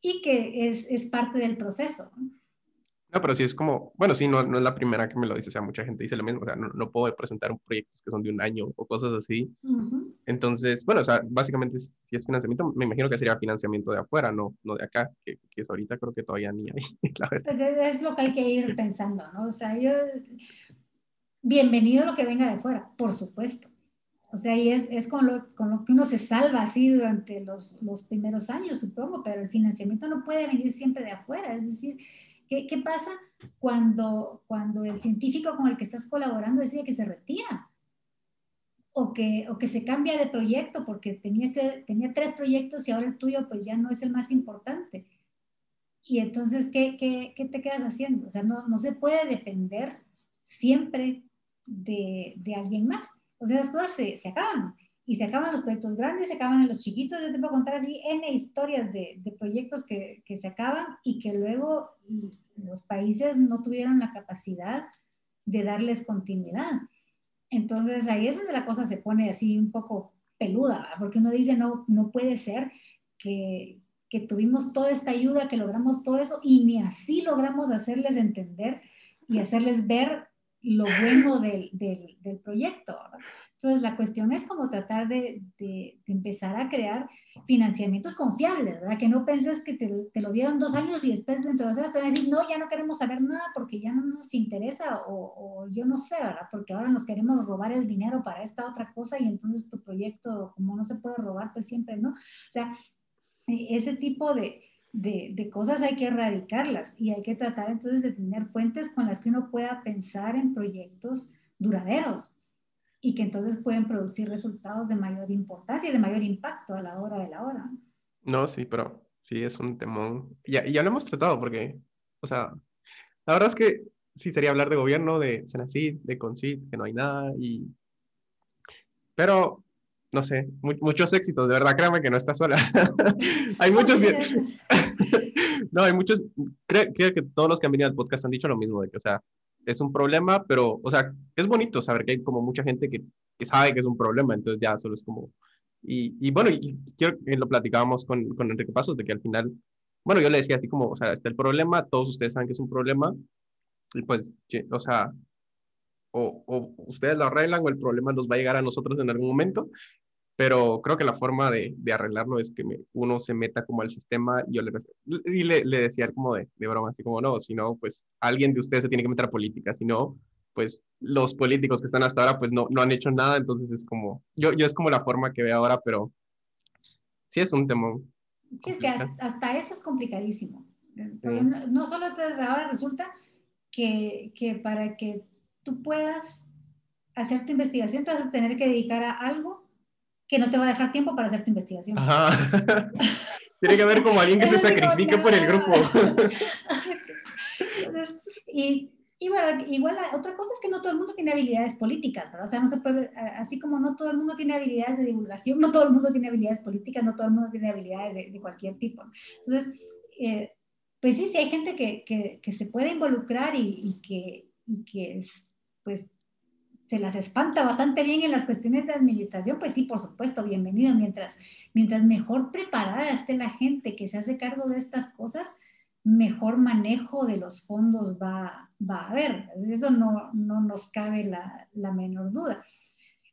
Y que es, es parte del proceso. No, pero sí es como, bueno, sí, no, no es la primera que me lo dice, o sea, mucha gente dice lo mismo, o sea, no, no puedo presentar un proyectos que son de un año o cosas así. Entonces, bueno, o sea, básicamente si es financiamiento, me imagino que sería financiamiento de afuera, no, no de acá, que, que es ahorita creo que todavía ni hay, la verdad. Pues es, es, lo que hay que ir pensando, ¿no? O sea, yo, bienvenido lo que venga de afuera, por supuesto. O sea, y es, es con, lo, con, lo, que uno se salva así durante los, los primeros años, supongo, pero el financiamiento no puede venir siempre de afuera, es decir, ¿Qué, pasa cuando, cuando el científico con el que estás colaborando decide que se retira? O que, o que se cambia de proyecto porque tenía, este, tenía tres proyectos y ahora el tuyo pues ya no es el más importante. Y entonces, ¿qué, qué, qué te quedas haciendo? O sea, no, no se puede depender siempre de, alguien más. O sea, las cosas se, se acaban y se acaban los proyectos grandes, se acaban los chiquitos. Yo te puedo contar así N historias de, de proyectos que, que, se acaban y que luego los países no tuvieron la capacidad de darles continuidad. Entonces ahí es donde la cosa se pone así un poco peluda, porque uno dice, no, no puede ser que, que tuvimos toda esta ayuda, que logramos todo eso y ni así logramos hacerles entender y hacerles ver lo bueno del, del, proyecto. Entonces, la cuestión es como tratar de, de, empezar a crear financiamientos confiables, ¿verdad? Que no penses que te, te, lo dieron dos años y después dentro de dos años te van a decir, no, ya no queremos saber nada porque ya no nos interesa o, o, yo no sé, ¿verdad? Porque ahora nos queremos robar el dinero para esta otra cosa y entonces tu proyecto, como no se puede robar, pues siempre no. O sea, e, ese tipo de, de, de, cosas hay que erradicarlas y hay que tratar entonces de tener fuentes con las que uno pueda pensar en proyectos duraderos, y que entonces pueden producir resultados de mayor importancia y de mayor impacto a la hora de la hora. No, sí, pero sí es un temón. Ya, ya lo hemos tratado porque, o sea, la verdad es que sí sería hablar de gobierno, de Senacid, de Concid, que no hay nada y... Pero, no sé, muchos éxitos, de verdad, créame que no está sola. hay muchos... no, hay muchos... Creo, creo que todos los que han venido al podcast han dicho lo mismo, de que, o sea, es un problema, pero, o sea, es bonito saber que hay como mucha gente que, que sabe que es un problema, entonces ya solo es como... Y, y bueno, y quiero que lo platicábamos con, con Enrique Pasos, de que al final, bueno, yo le decía así como, o sea, está el problema, todos ustedes saben que es un problema, y pues, o sea, o, o ustedes lo arreglan o el problema nos va a llegar a nosotros en algún momento, pero creo que la forma de, de arreglarlo es que uno se meta como al sistema y yo le, y le, le decía como de, de, broma, así como no, si no, pues alguien de ustedes se tiene que meter a política, si no, pues los políticos que están hasta ahora pues no, no han hecho nada, entonces es como, yo, yo es como la forma que veo ahora, pero sí es un tema. Sí, es que hasta, eso es complicadísimo. No, no, solo entonces ahora resulta que, que para que tú puedas hacer tu investigación, te vas a tener que dedicar a algo que no te va a dejar tiempo para hacer tu investigación. Tiene que haber como alguien que se sacrifique por el grupo. y, y, bueno, igual otra cosa es que no todo el mundo tiene habilidades políticas, ¿verdad? O sea, no se puede, así como no todo el mundo tiene habilidades de divulgación, no todo el mundo tiene habilidades políticas, no todo el mundo tiene habilidades de, de cualquier tipo. Entonces, eh, pues sí, sí hay gente que, que, que se puede involucrar y, y que, y que es, pues se las espanta bastante bien en las cuestiones de administración, pues sí, por supuesto, bienvenido. Mientras, mientras mejor preparada esté la gente que se hace cargo de estas cosas, mejor manejo de los fondos va, va a haber. Eso no, no nos cabe la, menor duda.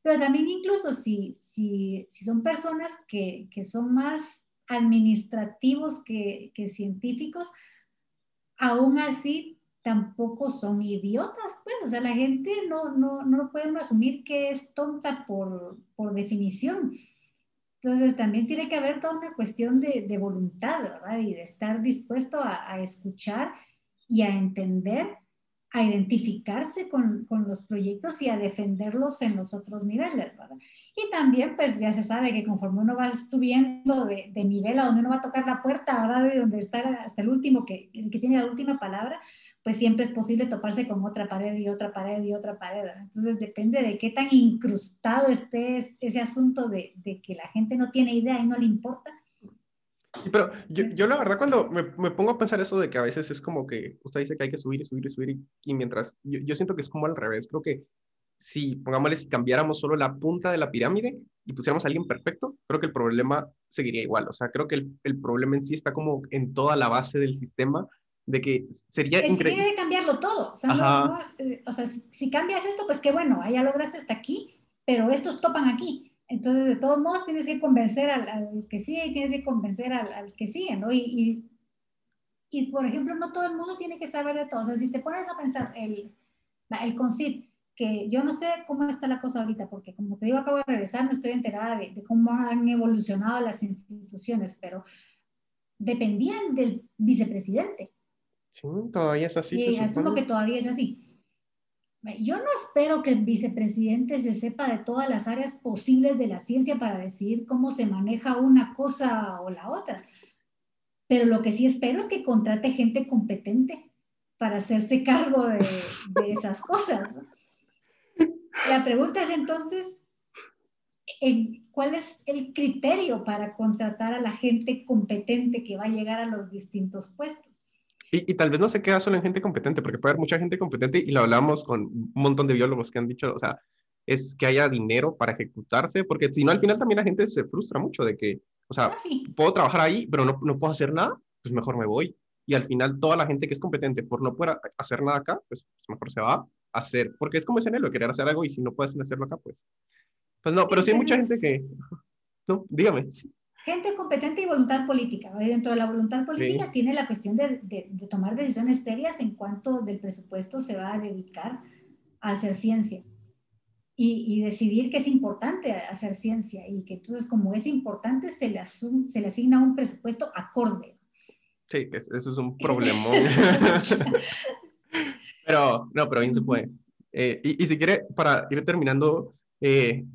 Pero también incluso si, si, si son personas que, que, son más administrativos que, que científicos, aún así tampoco son idiotas, pues, o sea, la gente no, no, no puede asumir que es tonta por, por definición. Entonces, también tiene que haber toda una cuestión de, de voluntad, ¿verdad? Y de estar dispuesto a, a escuchar y a entender a identificarse con, con, los proyectos y a defenderlos en los otros niveles, ¿verdad? Y también, pues ya se sabe que conforme uno va subiendo de, de, nivel a donde uno va a tocar la puerta, ¿verdad? De donde está hasta el último, que, el que tiene la última palabra, pues siempre es posible toparse con otra pared y otra pared y otra pared. Entonces depende de qué tan incrustado esté ese asunto de, de que la gente no tiene idea y no le importa, pero yo, yo, la verdad cuando me, me, pongo a pensar eso de que a veces es como que usted dice que hay que subir y subir y subir y, mientras yo, yo, siento que es como al revés, creo que si, pongámosle, si cambiáramos solo la punta de la pirámide y pusiéramos a alguien perfecto, creo que el problema seguiría igual, o sea, creo que el, el problema en sí está como en toda la base del sistema de que sería increíble. de cambiarlo todo, o sea, no, no, eh, o sea si, si cambias esto, pues qué bueno, ya lograste hasta aquí, pero estos topan aquí entonces, de todos modos, tienes que convencer al, que sigue y tienes que convencer al, que sigue, ¿no? Y, y, por ejemplo, no todo el mundo tiene que saber de todo. O sea, si te pones a pensar, el, el CONCID, que yo no sé cómo está la cosa ahorita, porque como te digo, acabo de regresar, no estoy enterada de, cómo han evolucionado las instituciones, pero dependían del vicepresidente. Sí, todavía es así. Sí, asumo que todavía es así. Yo no espero que el vicepresidente se sepa de todas las áreas posibles de la ciencia para decidir cómo se maneja una cosa o la otra, pero lo que sí espero es que contrate gente competente para hacerse cargo de, esas cosas. La pregunta es entonces, ¿cuál es el criterio para contratar a la gente competente que va a llegar a los distintos puestos? Y, tal vez no se queda solo en gente competente, porque puede haber mucha gente competente y lo hablamos con un montón de biólogos que han dicho, o sea, es que haya dinero para ejecutarse, porque si no, al final también la gente se frustra mucho de que, o sea, ah, puedo trabajar ahí, pero no, no puedo hacer nada, pues mejor me voy. Y al final toda la gente que es competente por no poder hacer nada acá, pues mejor se va a hacer, porque es como ese anhelo, querer hacer algo y si no puedes hacerlo acá, pues, pues no, pero sí hay mucha gente que, no, dígame gente competente y voluntad política. Dentro de la voluntad política tiene la cuestión de, de, tomar decisiones serias en cuanto del presupuesto se va a dedicar a hacer ciencia. Y, y, decidir que es importante hacer ciencia y que entonces como es importante se le, se le asigna un presupuesto acorde. Sí, eso es un problema. pero, no, pero bien se puede. Eh, y, y, si quiere, para ir terminando, eh,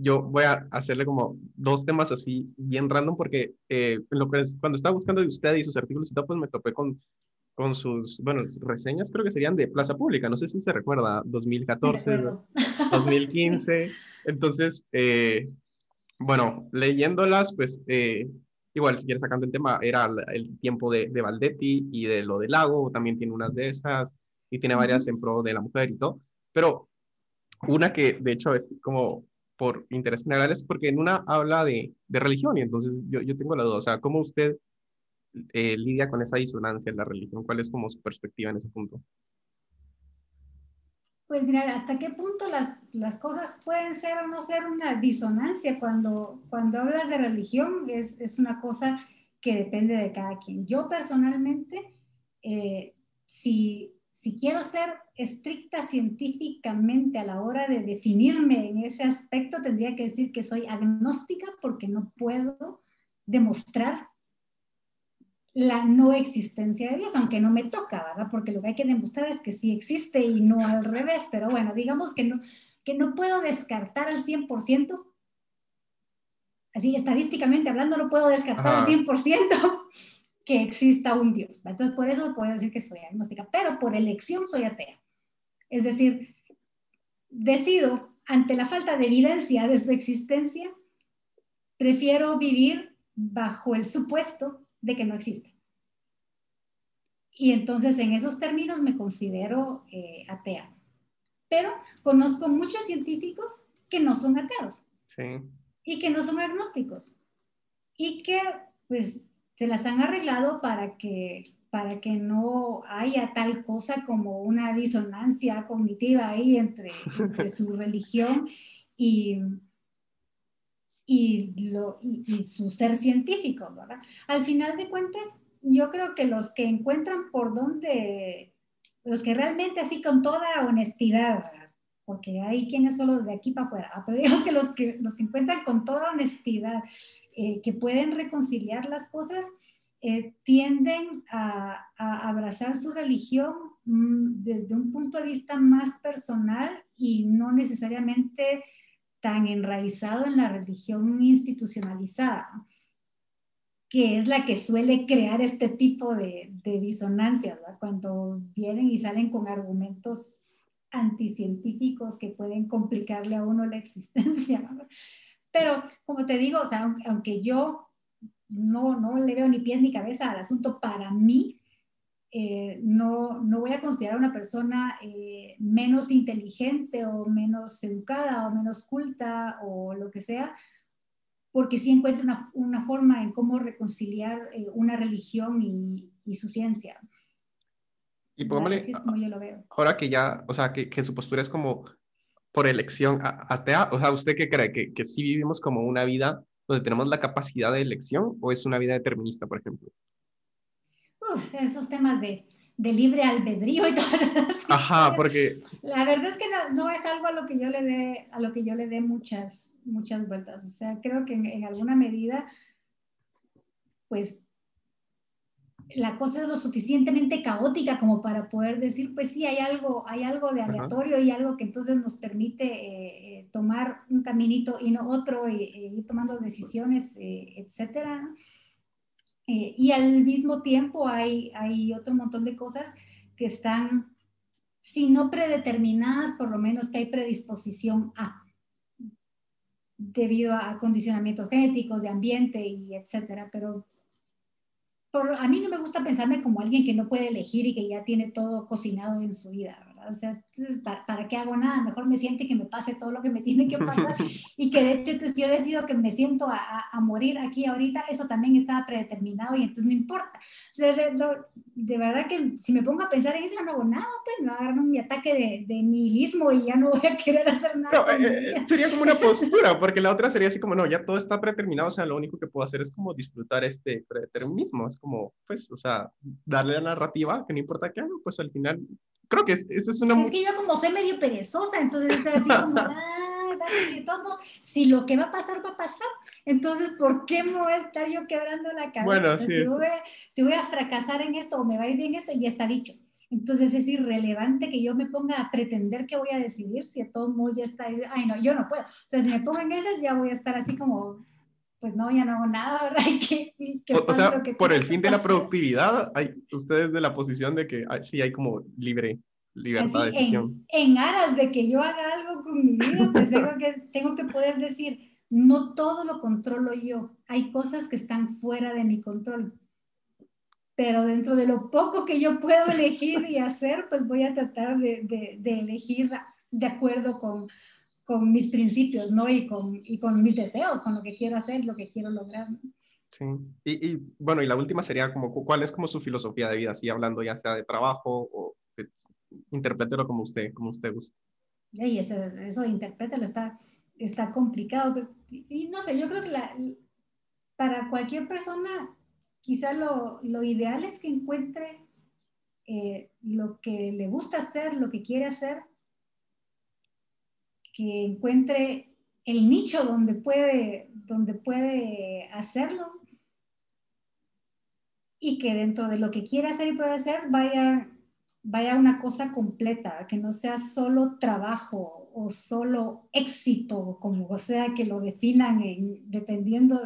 yo voy a hacerle como dos temas así bien random porque eh, lo que es, cuando estaba buscando de usted y sus artículos y todo, pues me topé con, con sus, bueno, reseñas creo que serían de Plaza Pública, no sé si se recuerda, 2014, 2015. Entonces, eh, bueno, leyéndolas, pues eh, igual si quieres sacando el tema, era el, tiempo de, de, Valdetti y de lo del lago, también tiene unas de esas y tiene varias en pro de la mujer y todo, pero una que de hecho es como por interés generales, porque en una habla de, de religión y entonces yo, yo, tengo la duda, o sea, ¿cómo usted eh, lidia con esa disonancia en la religión? ¿Cuál es como su perspectiva en ese punto? Pues mirar, ¿hasta qué punto las, las cosas pueden ser o no ser una disonancia cuando, cuando hablas de religión? Es, es una cosa que depende de cada quien. Yo personalmente, eh, si, si quiero ser estricta científicamente a la hora de definirme en ese aspecto, tendría que decir que soy agnóstica porque no puedo demostrar la no existencia de Dios, aunque no me toca, ¿verdad? Porque lo que hay que demostrar es que sí existe y no al revés, pero bueno, digamos que no, que no puedo descartar al 100%, así estadísticamente hablando, no puedo descartar al 100% que exista un Dios. Entonces, por eso puedo decir que soy agnóstica, pero por elección soy atea. Es decir, decido, ante la falta de evidencia de su existencia, prefiero vivir bajo el supuesto de que no existe. Y entonces en esos términos me considero eh, atea. Pero conozco muchos científicos que no son ateos. Sí. Y que no son agnósticos. Y que pues se las han arreglado para que, para que no haya tal cosa como una disonancia cognitiva ahí entre, su religión y, y, lo, y, su ser científico, ¿verdad? Al final de cuentas, yo creo que los que encuentran por dónde, los que realmente así con toda honestidad, porque hay quienes solo de aquí para afuera, pero digamos que los que, los que encuentran con toda honestidad eh, que pueden reconciliar las cosas, eh, tienden a, abrazar su religión mm, desde un punto de vista más personal y no necesariamente tan enraizado en la religión institucionalizada, que es la que suele crear este tipo de, de disonancias, cuando vienen y salen con argumentos anticientíficos que pueden complicarle a uno la existencia. Pero como te digo, o sea, aunque yo no, no le veo ni pies ni cabeza al asunto para mí. Eh, no, no, voy a considerar a una persona eh, menos inteligente o menos educada o menos culta o lo que sea, porque sí encuentro una, una forma en cómo reconciliar eh, una religión y, y, su ciencia. Y póngale, así es como yo lo veo. Ahora que ya, o sea, que, que su postura es como por elección atea, o sea, ¿usted qué cree? ¿Que, que sí vivimos como una vida donde tenemos la capacidad de elección o es una vida determinista, por ejemplo? Uf, esos temas de, de libre albedrío y todas esas Ajá, porque... La verdad es que no, no, es algo a lo que yo le dé, a lo que yo le dé muchas, muchas vueltas. O sea, creo que en, en alguna medida, pues la cosa es lo suficientemente caótica como para poder decir, pues sí, hay algo, hay algo de aleatorio y algo que entonces nos permite eh, eh, tomar un caminito y no otro y, ir tomando decisiones, eh, etcétera. y al mismo tiempo hay, hay otro montón de cosas que están, si no predeterminadas, por lo menos que hay predisposición a debido a condicionamientos genéticos, de ambiente y etcétera, pero a mí no me gusta pensarme como alguien que no puede elegir y que ya tiene todo cocinado en su vida, o sea, entonces, ¿para, qué hago nada? Mejor me siento y que me pase todo lo que me tiene que pasar y que de hecho entonces yo decido que me siento a, a, morir aquí ahorita, eso también estaba predeterminado y entonces no importa. O sea, de, verdad que si me pongo a pensar en eso no hago nada, pues me agarro mi ataque de, de, nihilismo y ya no voy a querer hacer nada. No, eh, sería como una postura, porque la otra sería así como, no, ya todo está predeterminado, o sea, lo único que puedo hacer es como disfrutar este predeterminismo, es como, pues, o sea, darle la narrativa, que no importa qué hago, pues al final creo que esa es una... Es que yo como soy medio perezosa, entonces estoy así como, si, si lo que va a pasar, va a pasar, entonces, ¿por qué me voy a estar yo quebrando la cabeza? Bueno, sí. Si voy, si voy, a fracasar en esto o me va a ir bien esto, ya está dicho. Entonces es irrelevante que yo me ponga a pretender que voy a decidir si a todos modos ya está. Ay, no, yo no puedo. O sea, si me pongo en esas, ya voy a estar así como, pues no, ya no hago nada, ¿verdad? que, o, sea, por el fin de la productividad, hay, ustedes de la posición de que sí hay como libre, libertad de decisión. En, en, aras de que yo haga algo con mi vida, pues tengo que, tengo que poder decir, no todo lo controlo yo, hay cosas que están fuera de mi control. Pero dentro de lo poco que yo puedo elegir y hacer, pues voy a tratar de, de, de elegir de acuerdo con, con mis principios, ¿no? Y con, y con mis deseos, con lo que quiero hacer, lo que quiero lograr. Sí, y, y, bueno, y la última sería como, ¿cuál es como su filosofía de vida? Así hablando ya sea de trabajo o de, interprételo como usted, como usted guste. Y eso, eso de interprételo está, está complicado, pues, y, no sé, yo creo que la, para cualquier persona, quizá lo, lo ideal es que encuentre eh, lo que le gusta hacer, lo que quiere hacer, que encuentre el nicho donde puede, donde puede hacerlo y que dentro de lo que quiere hacer y puede hacer vaya, vaya una cosa completa, que no sea solo trabajo o solo éxito, como sea que lo definan dependiendo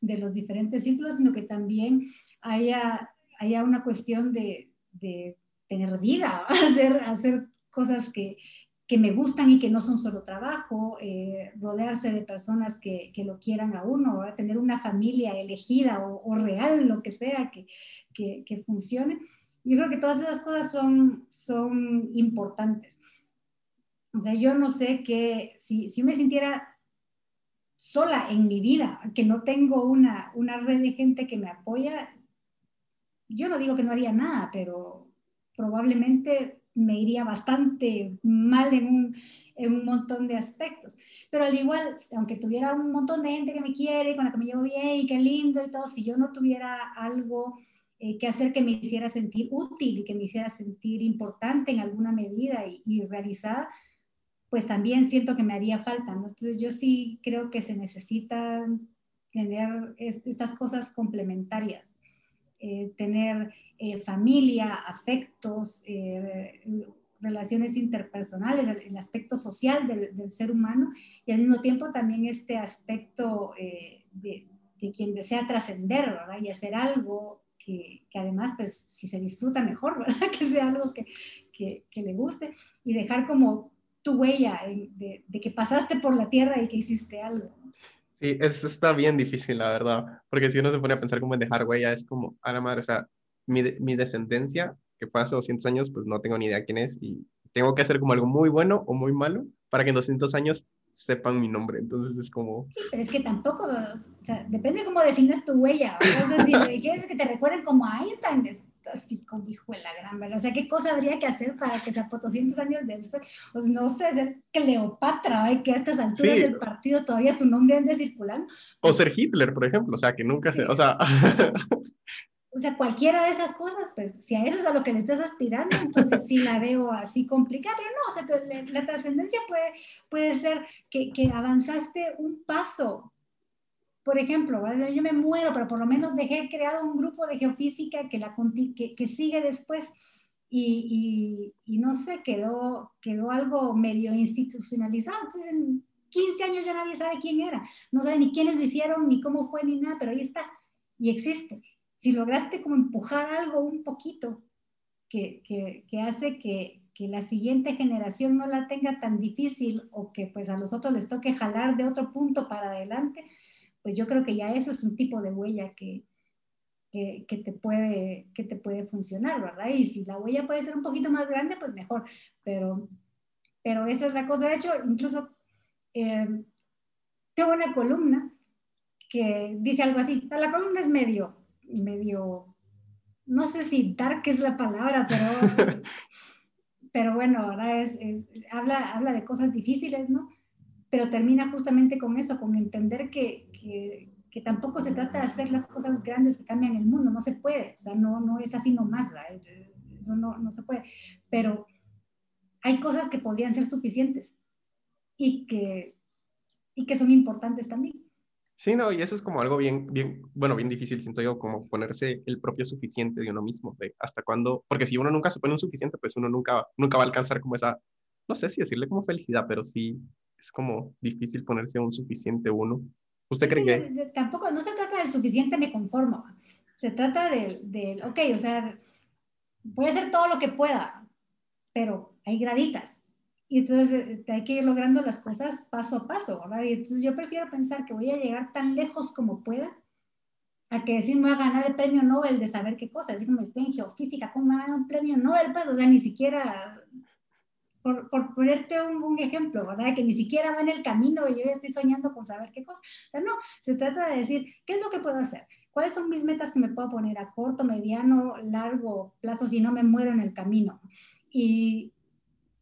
de, los diferentes ciclos, sino que también haya, haya una cuestión de, de tener vida, hacer, hacer cosas que, que me gustan y que no son solo trabajo, eh, rodearse de personas que, que, lo quieran a uno, tener una familia elegida o, real, lo que sea, que, que, que, funcione. Yo creo que todas esas cosas son, son importantes. O sea, yo no sé que si, si me sintiera sola en mi vida, que no tengo una, una red de gente que me apoya, yo no digo que no haría nada, pero probablemente me iría bastante mal en un, en un montón de aspectos. Pero al igual, aunque tuviera un montón de gente que me quiere, con la que me llevo bien y qué lindo y todo, si yo no tuviera algo eh, que hacer que me hiciera sentir útil y que me hiciera sentir importante en alguna medida y, y realizada, pues también siento que me haría falta. Entonces yo sí creo que se necesitan tener estas cosas complementarias, eh, tener eh, familia, afectos, eh, relaciones interpersonales, el, aspecto social del, ser humano y al mismo tiempo también este aspecto de, quien desea trascender y hacer algo que, además, pues si se disfruta mejor, ¿verdad? que sea algo que, que, que le guste y dejar como tu huella de, que pasaste por la tierra y que hiciste algo. Sí, eso está bien difícil, la verdad, porque si uno se pone a pensar como en dejar huella, es como, a la madre, o sea, mi, mi descendencia, que fue hace 200 años, pues no tengo ni idea quién es y tengo que hacer como algo muy bueno o muy malo para que en 200 años sepan mi nombre. Entonces es como... Sí, pero es que tampoco, o sea, depende cómo defines tu huella. O sea, si quieres que te recuerden como Einstein, así de la gran verdad. O sea, ¿qué cosa habría que hacer para que 200 años después? Pues no sé, ser Cleopatra, ¿eh? que a estas alturas del partido todavía tu nombre ande circulando. O ser Hitler, por ejemplo, o sea, que nunca se, o sea... o sea, cualquiera de esas cosas, pues si a eso es a lo que le estás aspirando, entonces sí la veo así complicada, pero no, o sea, la, trascendencia puede, puede ser que, que avanzaste un paso por ejemplo, yo me muero, pero por lo menos dejé creado un grupo de geofísica que, la, que, que sigue después y, y, no sé, quedó, quedó algo medio institucionalizado. Entonces, en 15 años ya nadie sabe quién era, no sabe ni quiénes lo hicieron, ni cómo fue, ni nada, pero ahí está y existe. Si lograste como empujar algo un poquito que, que, que hace que, que la siguiente generación no la tenga tan difícil o que pues a los otros les toque jalar de otro punto para adelante, pues yo creo que ya eso es un tipo de huella que, que, te puede, que te puede funcionar, ¿verdad? Y si la huella puede ser un poquito más grande, pues mejor, pero, pero esa es la cosa. De hecho, incluso eh, tengo una columna que dice algo así, la columna es medio, medio, no sé si dark es la palabra, pero, pero bueno, ahora es, habla, habla de cosas difíciles, ¿no? Pero termina justamente con eso, con entender que, que, tampoco se trata de hacer las cosas grandes que cambian el mundo, no se puede, o sea, no, no es así nomás, eso no, no se puede, pero hay cosas que podrían ser suficientes y que, y que son importantes también. Sí, no, y eso es como algo bien, bien, bueno, bien difícil, siento yo, como ponerse el propio suficiente de uno mismo, de hasta cuándo, porque si uno nunca se pone un suficiente, pues uno nunca, nunca va a alcanzar como esa, no sé si decirle como felicidad, pero sí es como difícil ponerse un suficiente uno. ¿Usted cree que...? tampoco, no se trata del suficiente me conformo. Se trata del, del, ok, o sea, voy a hacer todo lo que pueda, pero hay graditas. Y entonces eh, hay que ir logrando las cosas paso a paso, ¿verdad? Y entonces yo prefiero pensar que voy a llegar tan lejos como pueda a que decir me voy a ganar el premio Nobel de saber qué cosa, decir me estoy en geofísica, ¿cómo me van a un premio Nobel? Pues, o sea, ni siquiera por, por ponerte un, ejemplo, ¿verdad? Que ni siquiera va en el camino y yo ya estoy soñando con saber qué cosa. O sea, no, se trata de decir, ¿qué es lo que puedo hacer? ¿Cuáles son mis metas que me puedo poner a corto, mediano, largo plazo si no me muero en el camino? Y,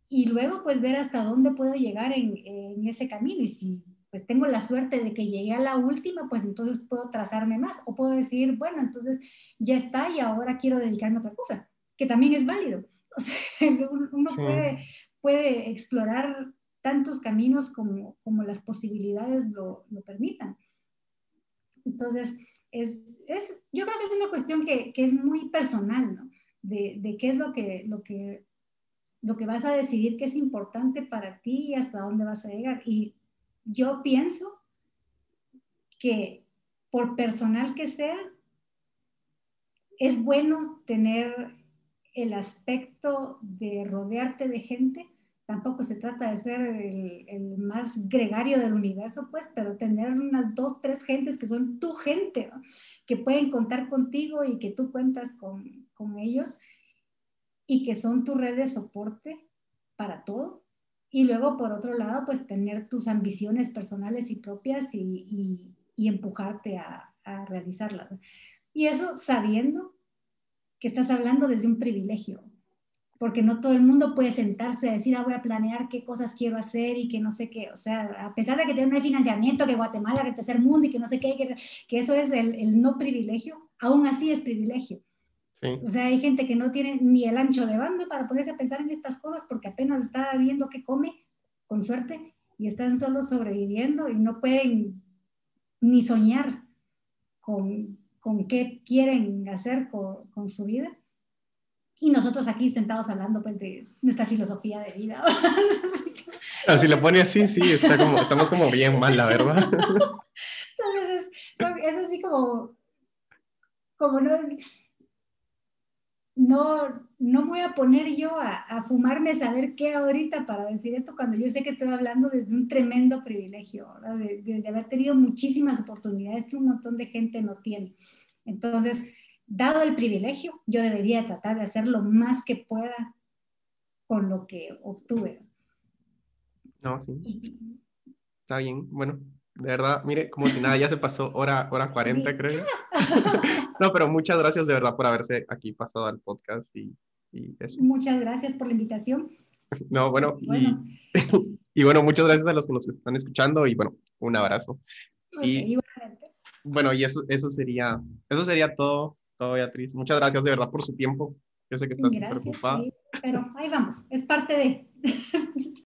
y luego pues ver hasta dónde puedo llegar en, en ese camino y si pues tengo la suerte de que llegué a la última, pues entonces puedo trazarme más o puedo decir, bueno, entonces ya está y ahora quiero dedicarme a otra cosa, que también es válido. O sea, uno puede, puede explorar tantos caminos como, como las posibilidades lo, lo permitan. Entonces, es, es, yo creo que es una cuestión que, que es muy personal, ¿no? De, de, qué es lo que, lo, que, lo que vas a decidir que es importante para ti y hasta dónde vas a llegar. Y yo pienso que por personal que sea, es bueno tener el aspecto de rodearte de gente tampoco se trata de ser el, más gregario del universo, pues, pero tener unas dos, tres gentes que son tu gente, que pueden contar contigo y que tú cuentas con, ellos y que son tu red de soporte para todo. Y luego, por otro lado, pues tener tus ambiciones personales y propias y, empujarte a realizarlas. Y eso sabiendo que estás hablando desde un privilegio, porque no todo el mundo puede sentarse a decir, ah, voy a planear qué cosas quiero hacer y que no sé qué, o sea, a pesar de que hay financiamiento, que Guatemala, que el tercer mundo y que no sé qué, que, eso es el, no privilegio, aún así es privilegio. O sea, hay gente que no tiene ni el ancho de banda para ponerse a pensar en estas cosas porque apenas está viendo qué come, con suerte, y están solo sobreviviendo y no pueden ni soñar con, con qué quieren hacer con, con su vida. Y nosotros aquí sentados hablando pues de nuestra filosofía de vida. Si lo pone así, sí, está como, estamos como bien mal, la verdad. Entonces es, así como, como no, no, no voy a poner yo a, a, fumarme saber qué ahorita para decir esto cuando yo sé que estoy hablando desde un tremendo privilegio, de, de haber tenido muchísimas oportunidades que un montón de gente no tiene. Entonces, dado el privilegio, yo debería tratar de hacer lo más que pueda con lo que obtuve. No, sí. Está bien. Bueno, de verdad, mire, como si nada, ya se pasó hora, hora 40, creo. no, pero muchas gracias de verdad por haberse aquí pasado al podcast y, eso. Muchas gracias por la invitación. No, bueno, Y, bueno, muchas gracias a los que nos están escuchando y bueno, un abrazo. y, bueno, y eso, eso sería, eso sería todo todo, Beatriz. Muchas gracias de verdad por su tiempo. Yo sé que estás preocupada. pero ahí vamos, es parte de...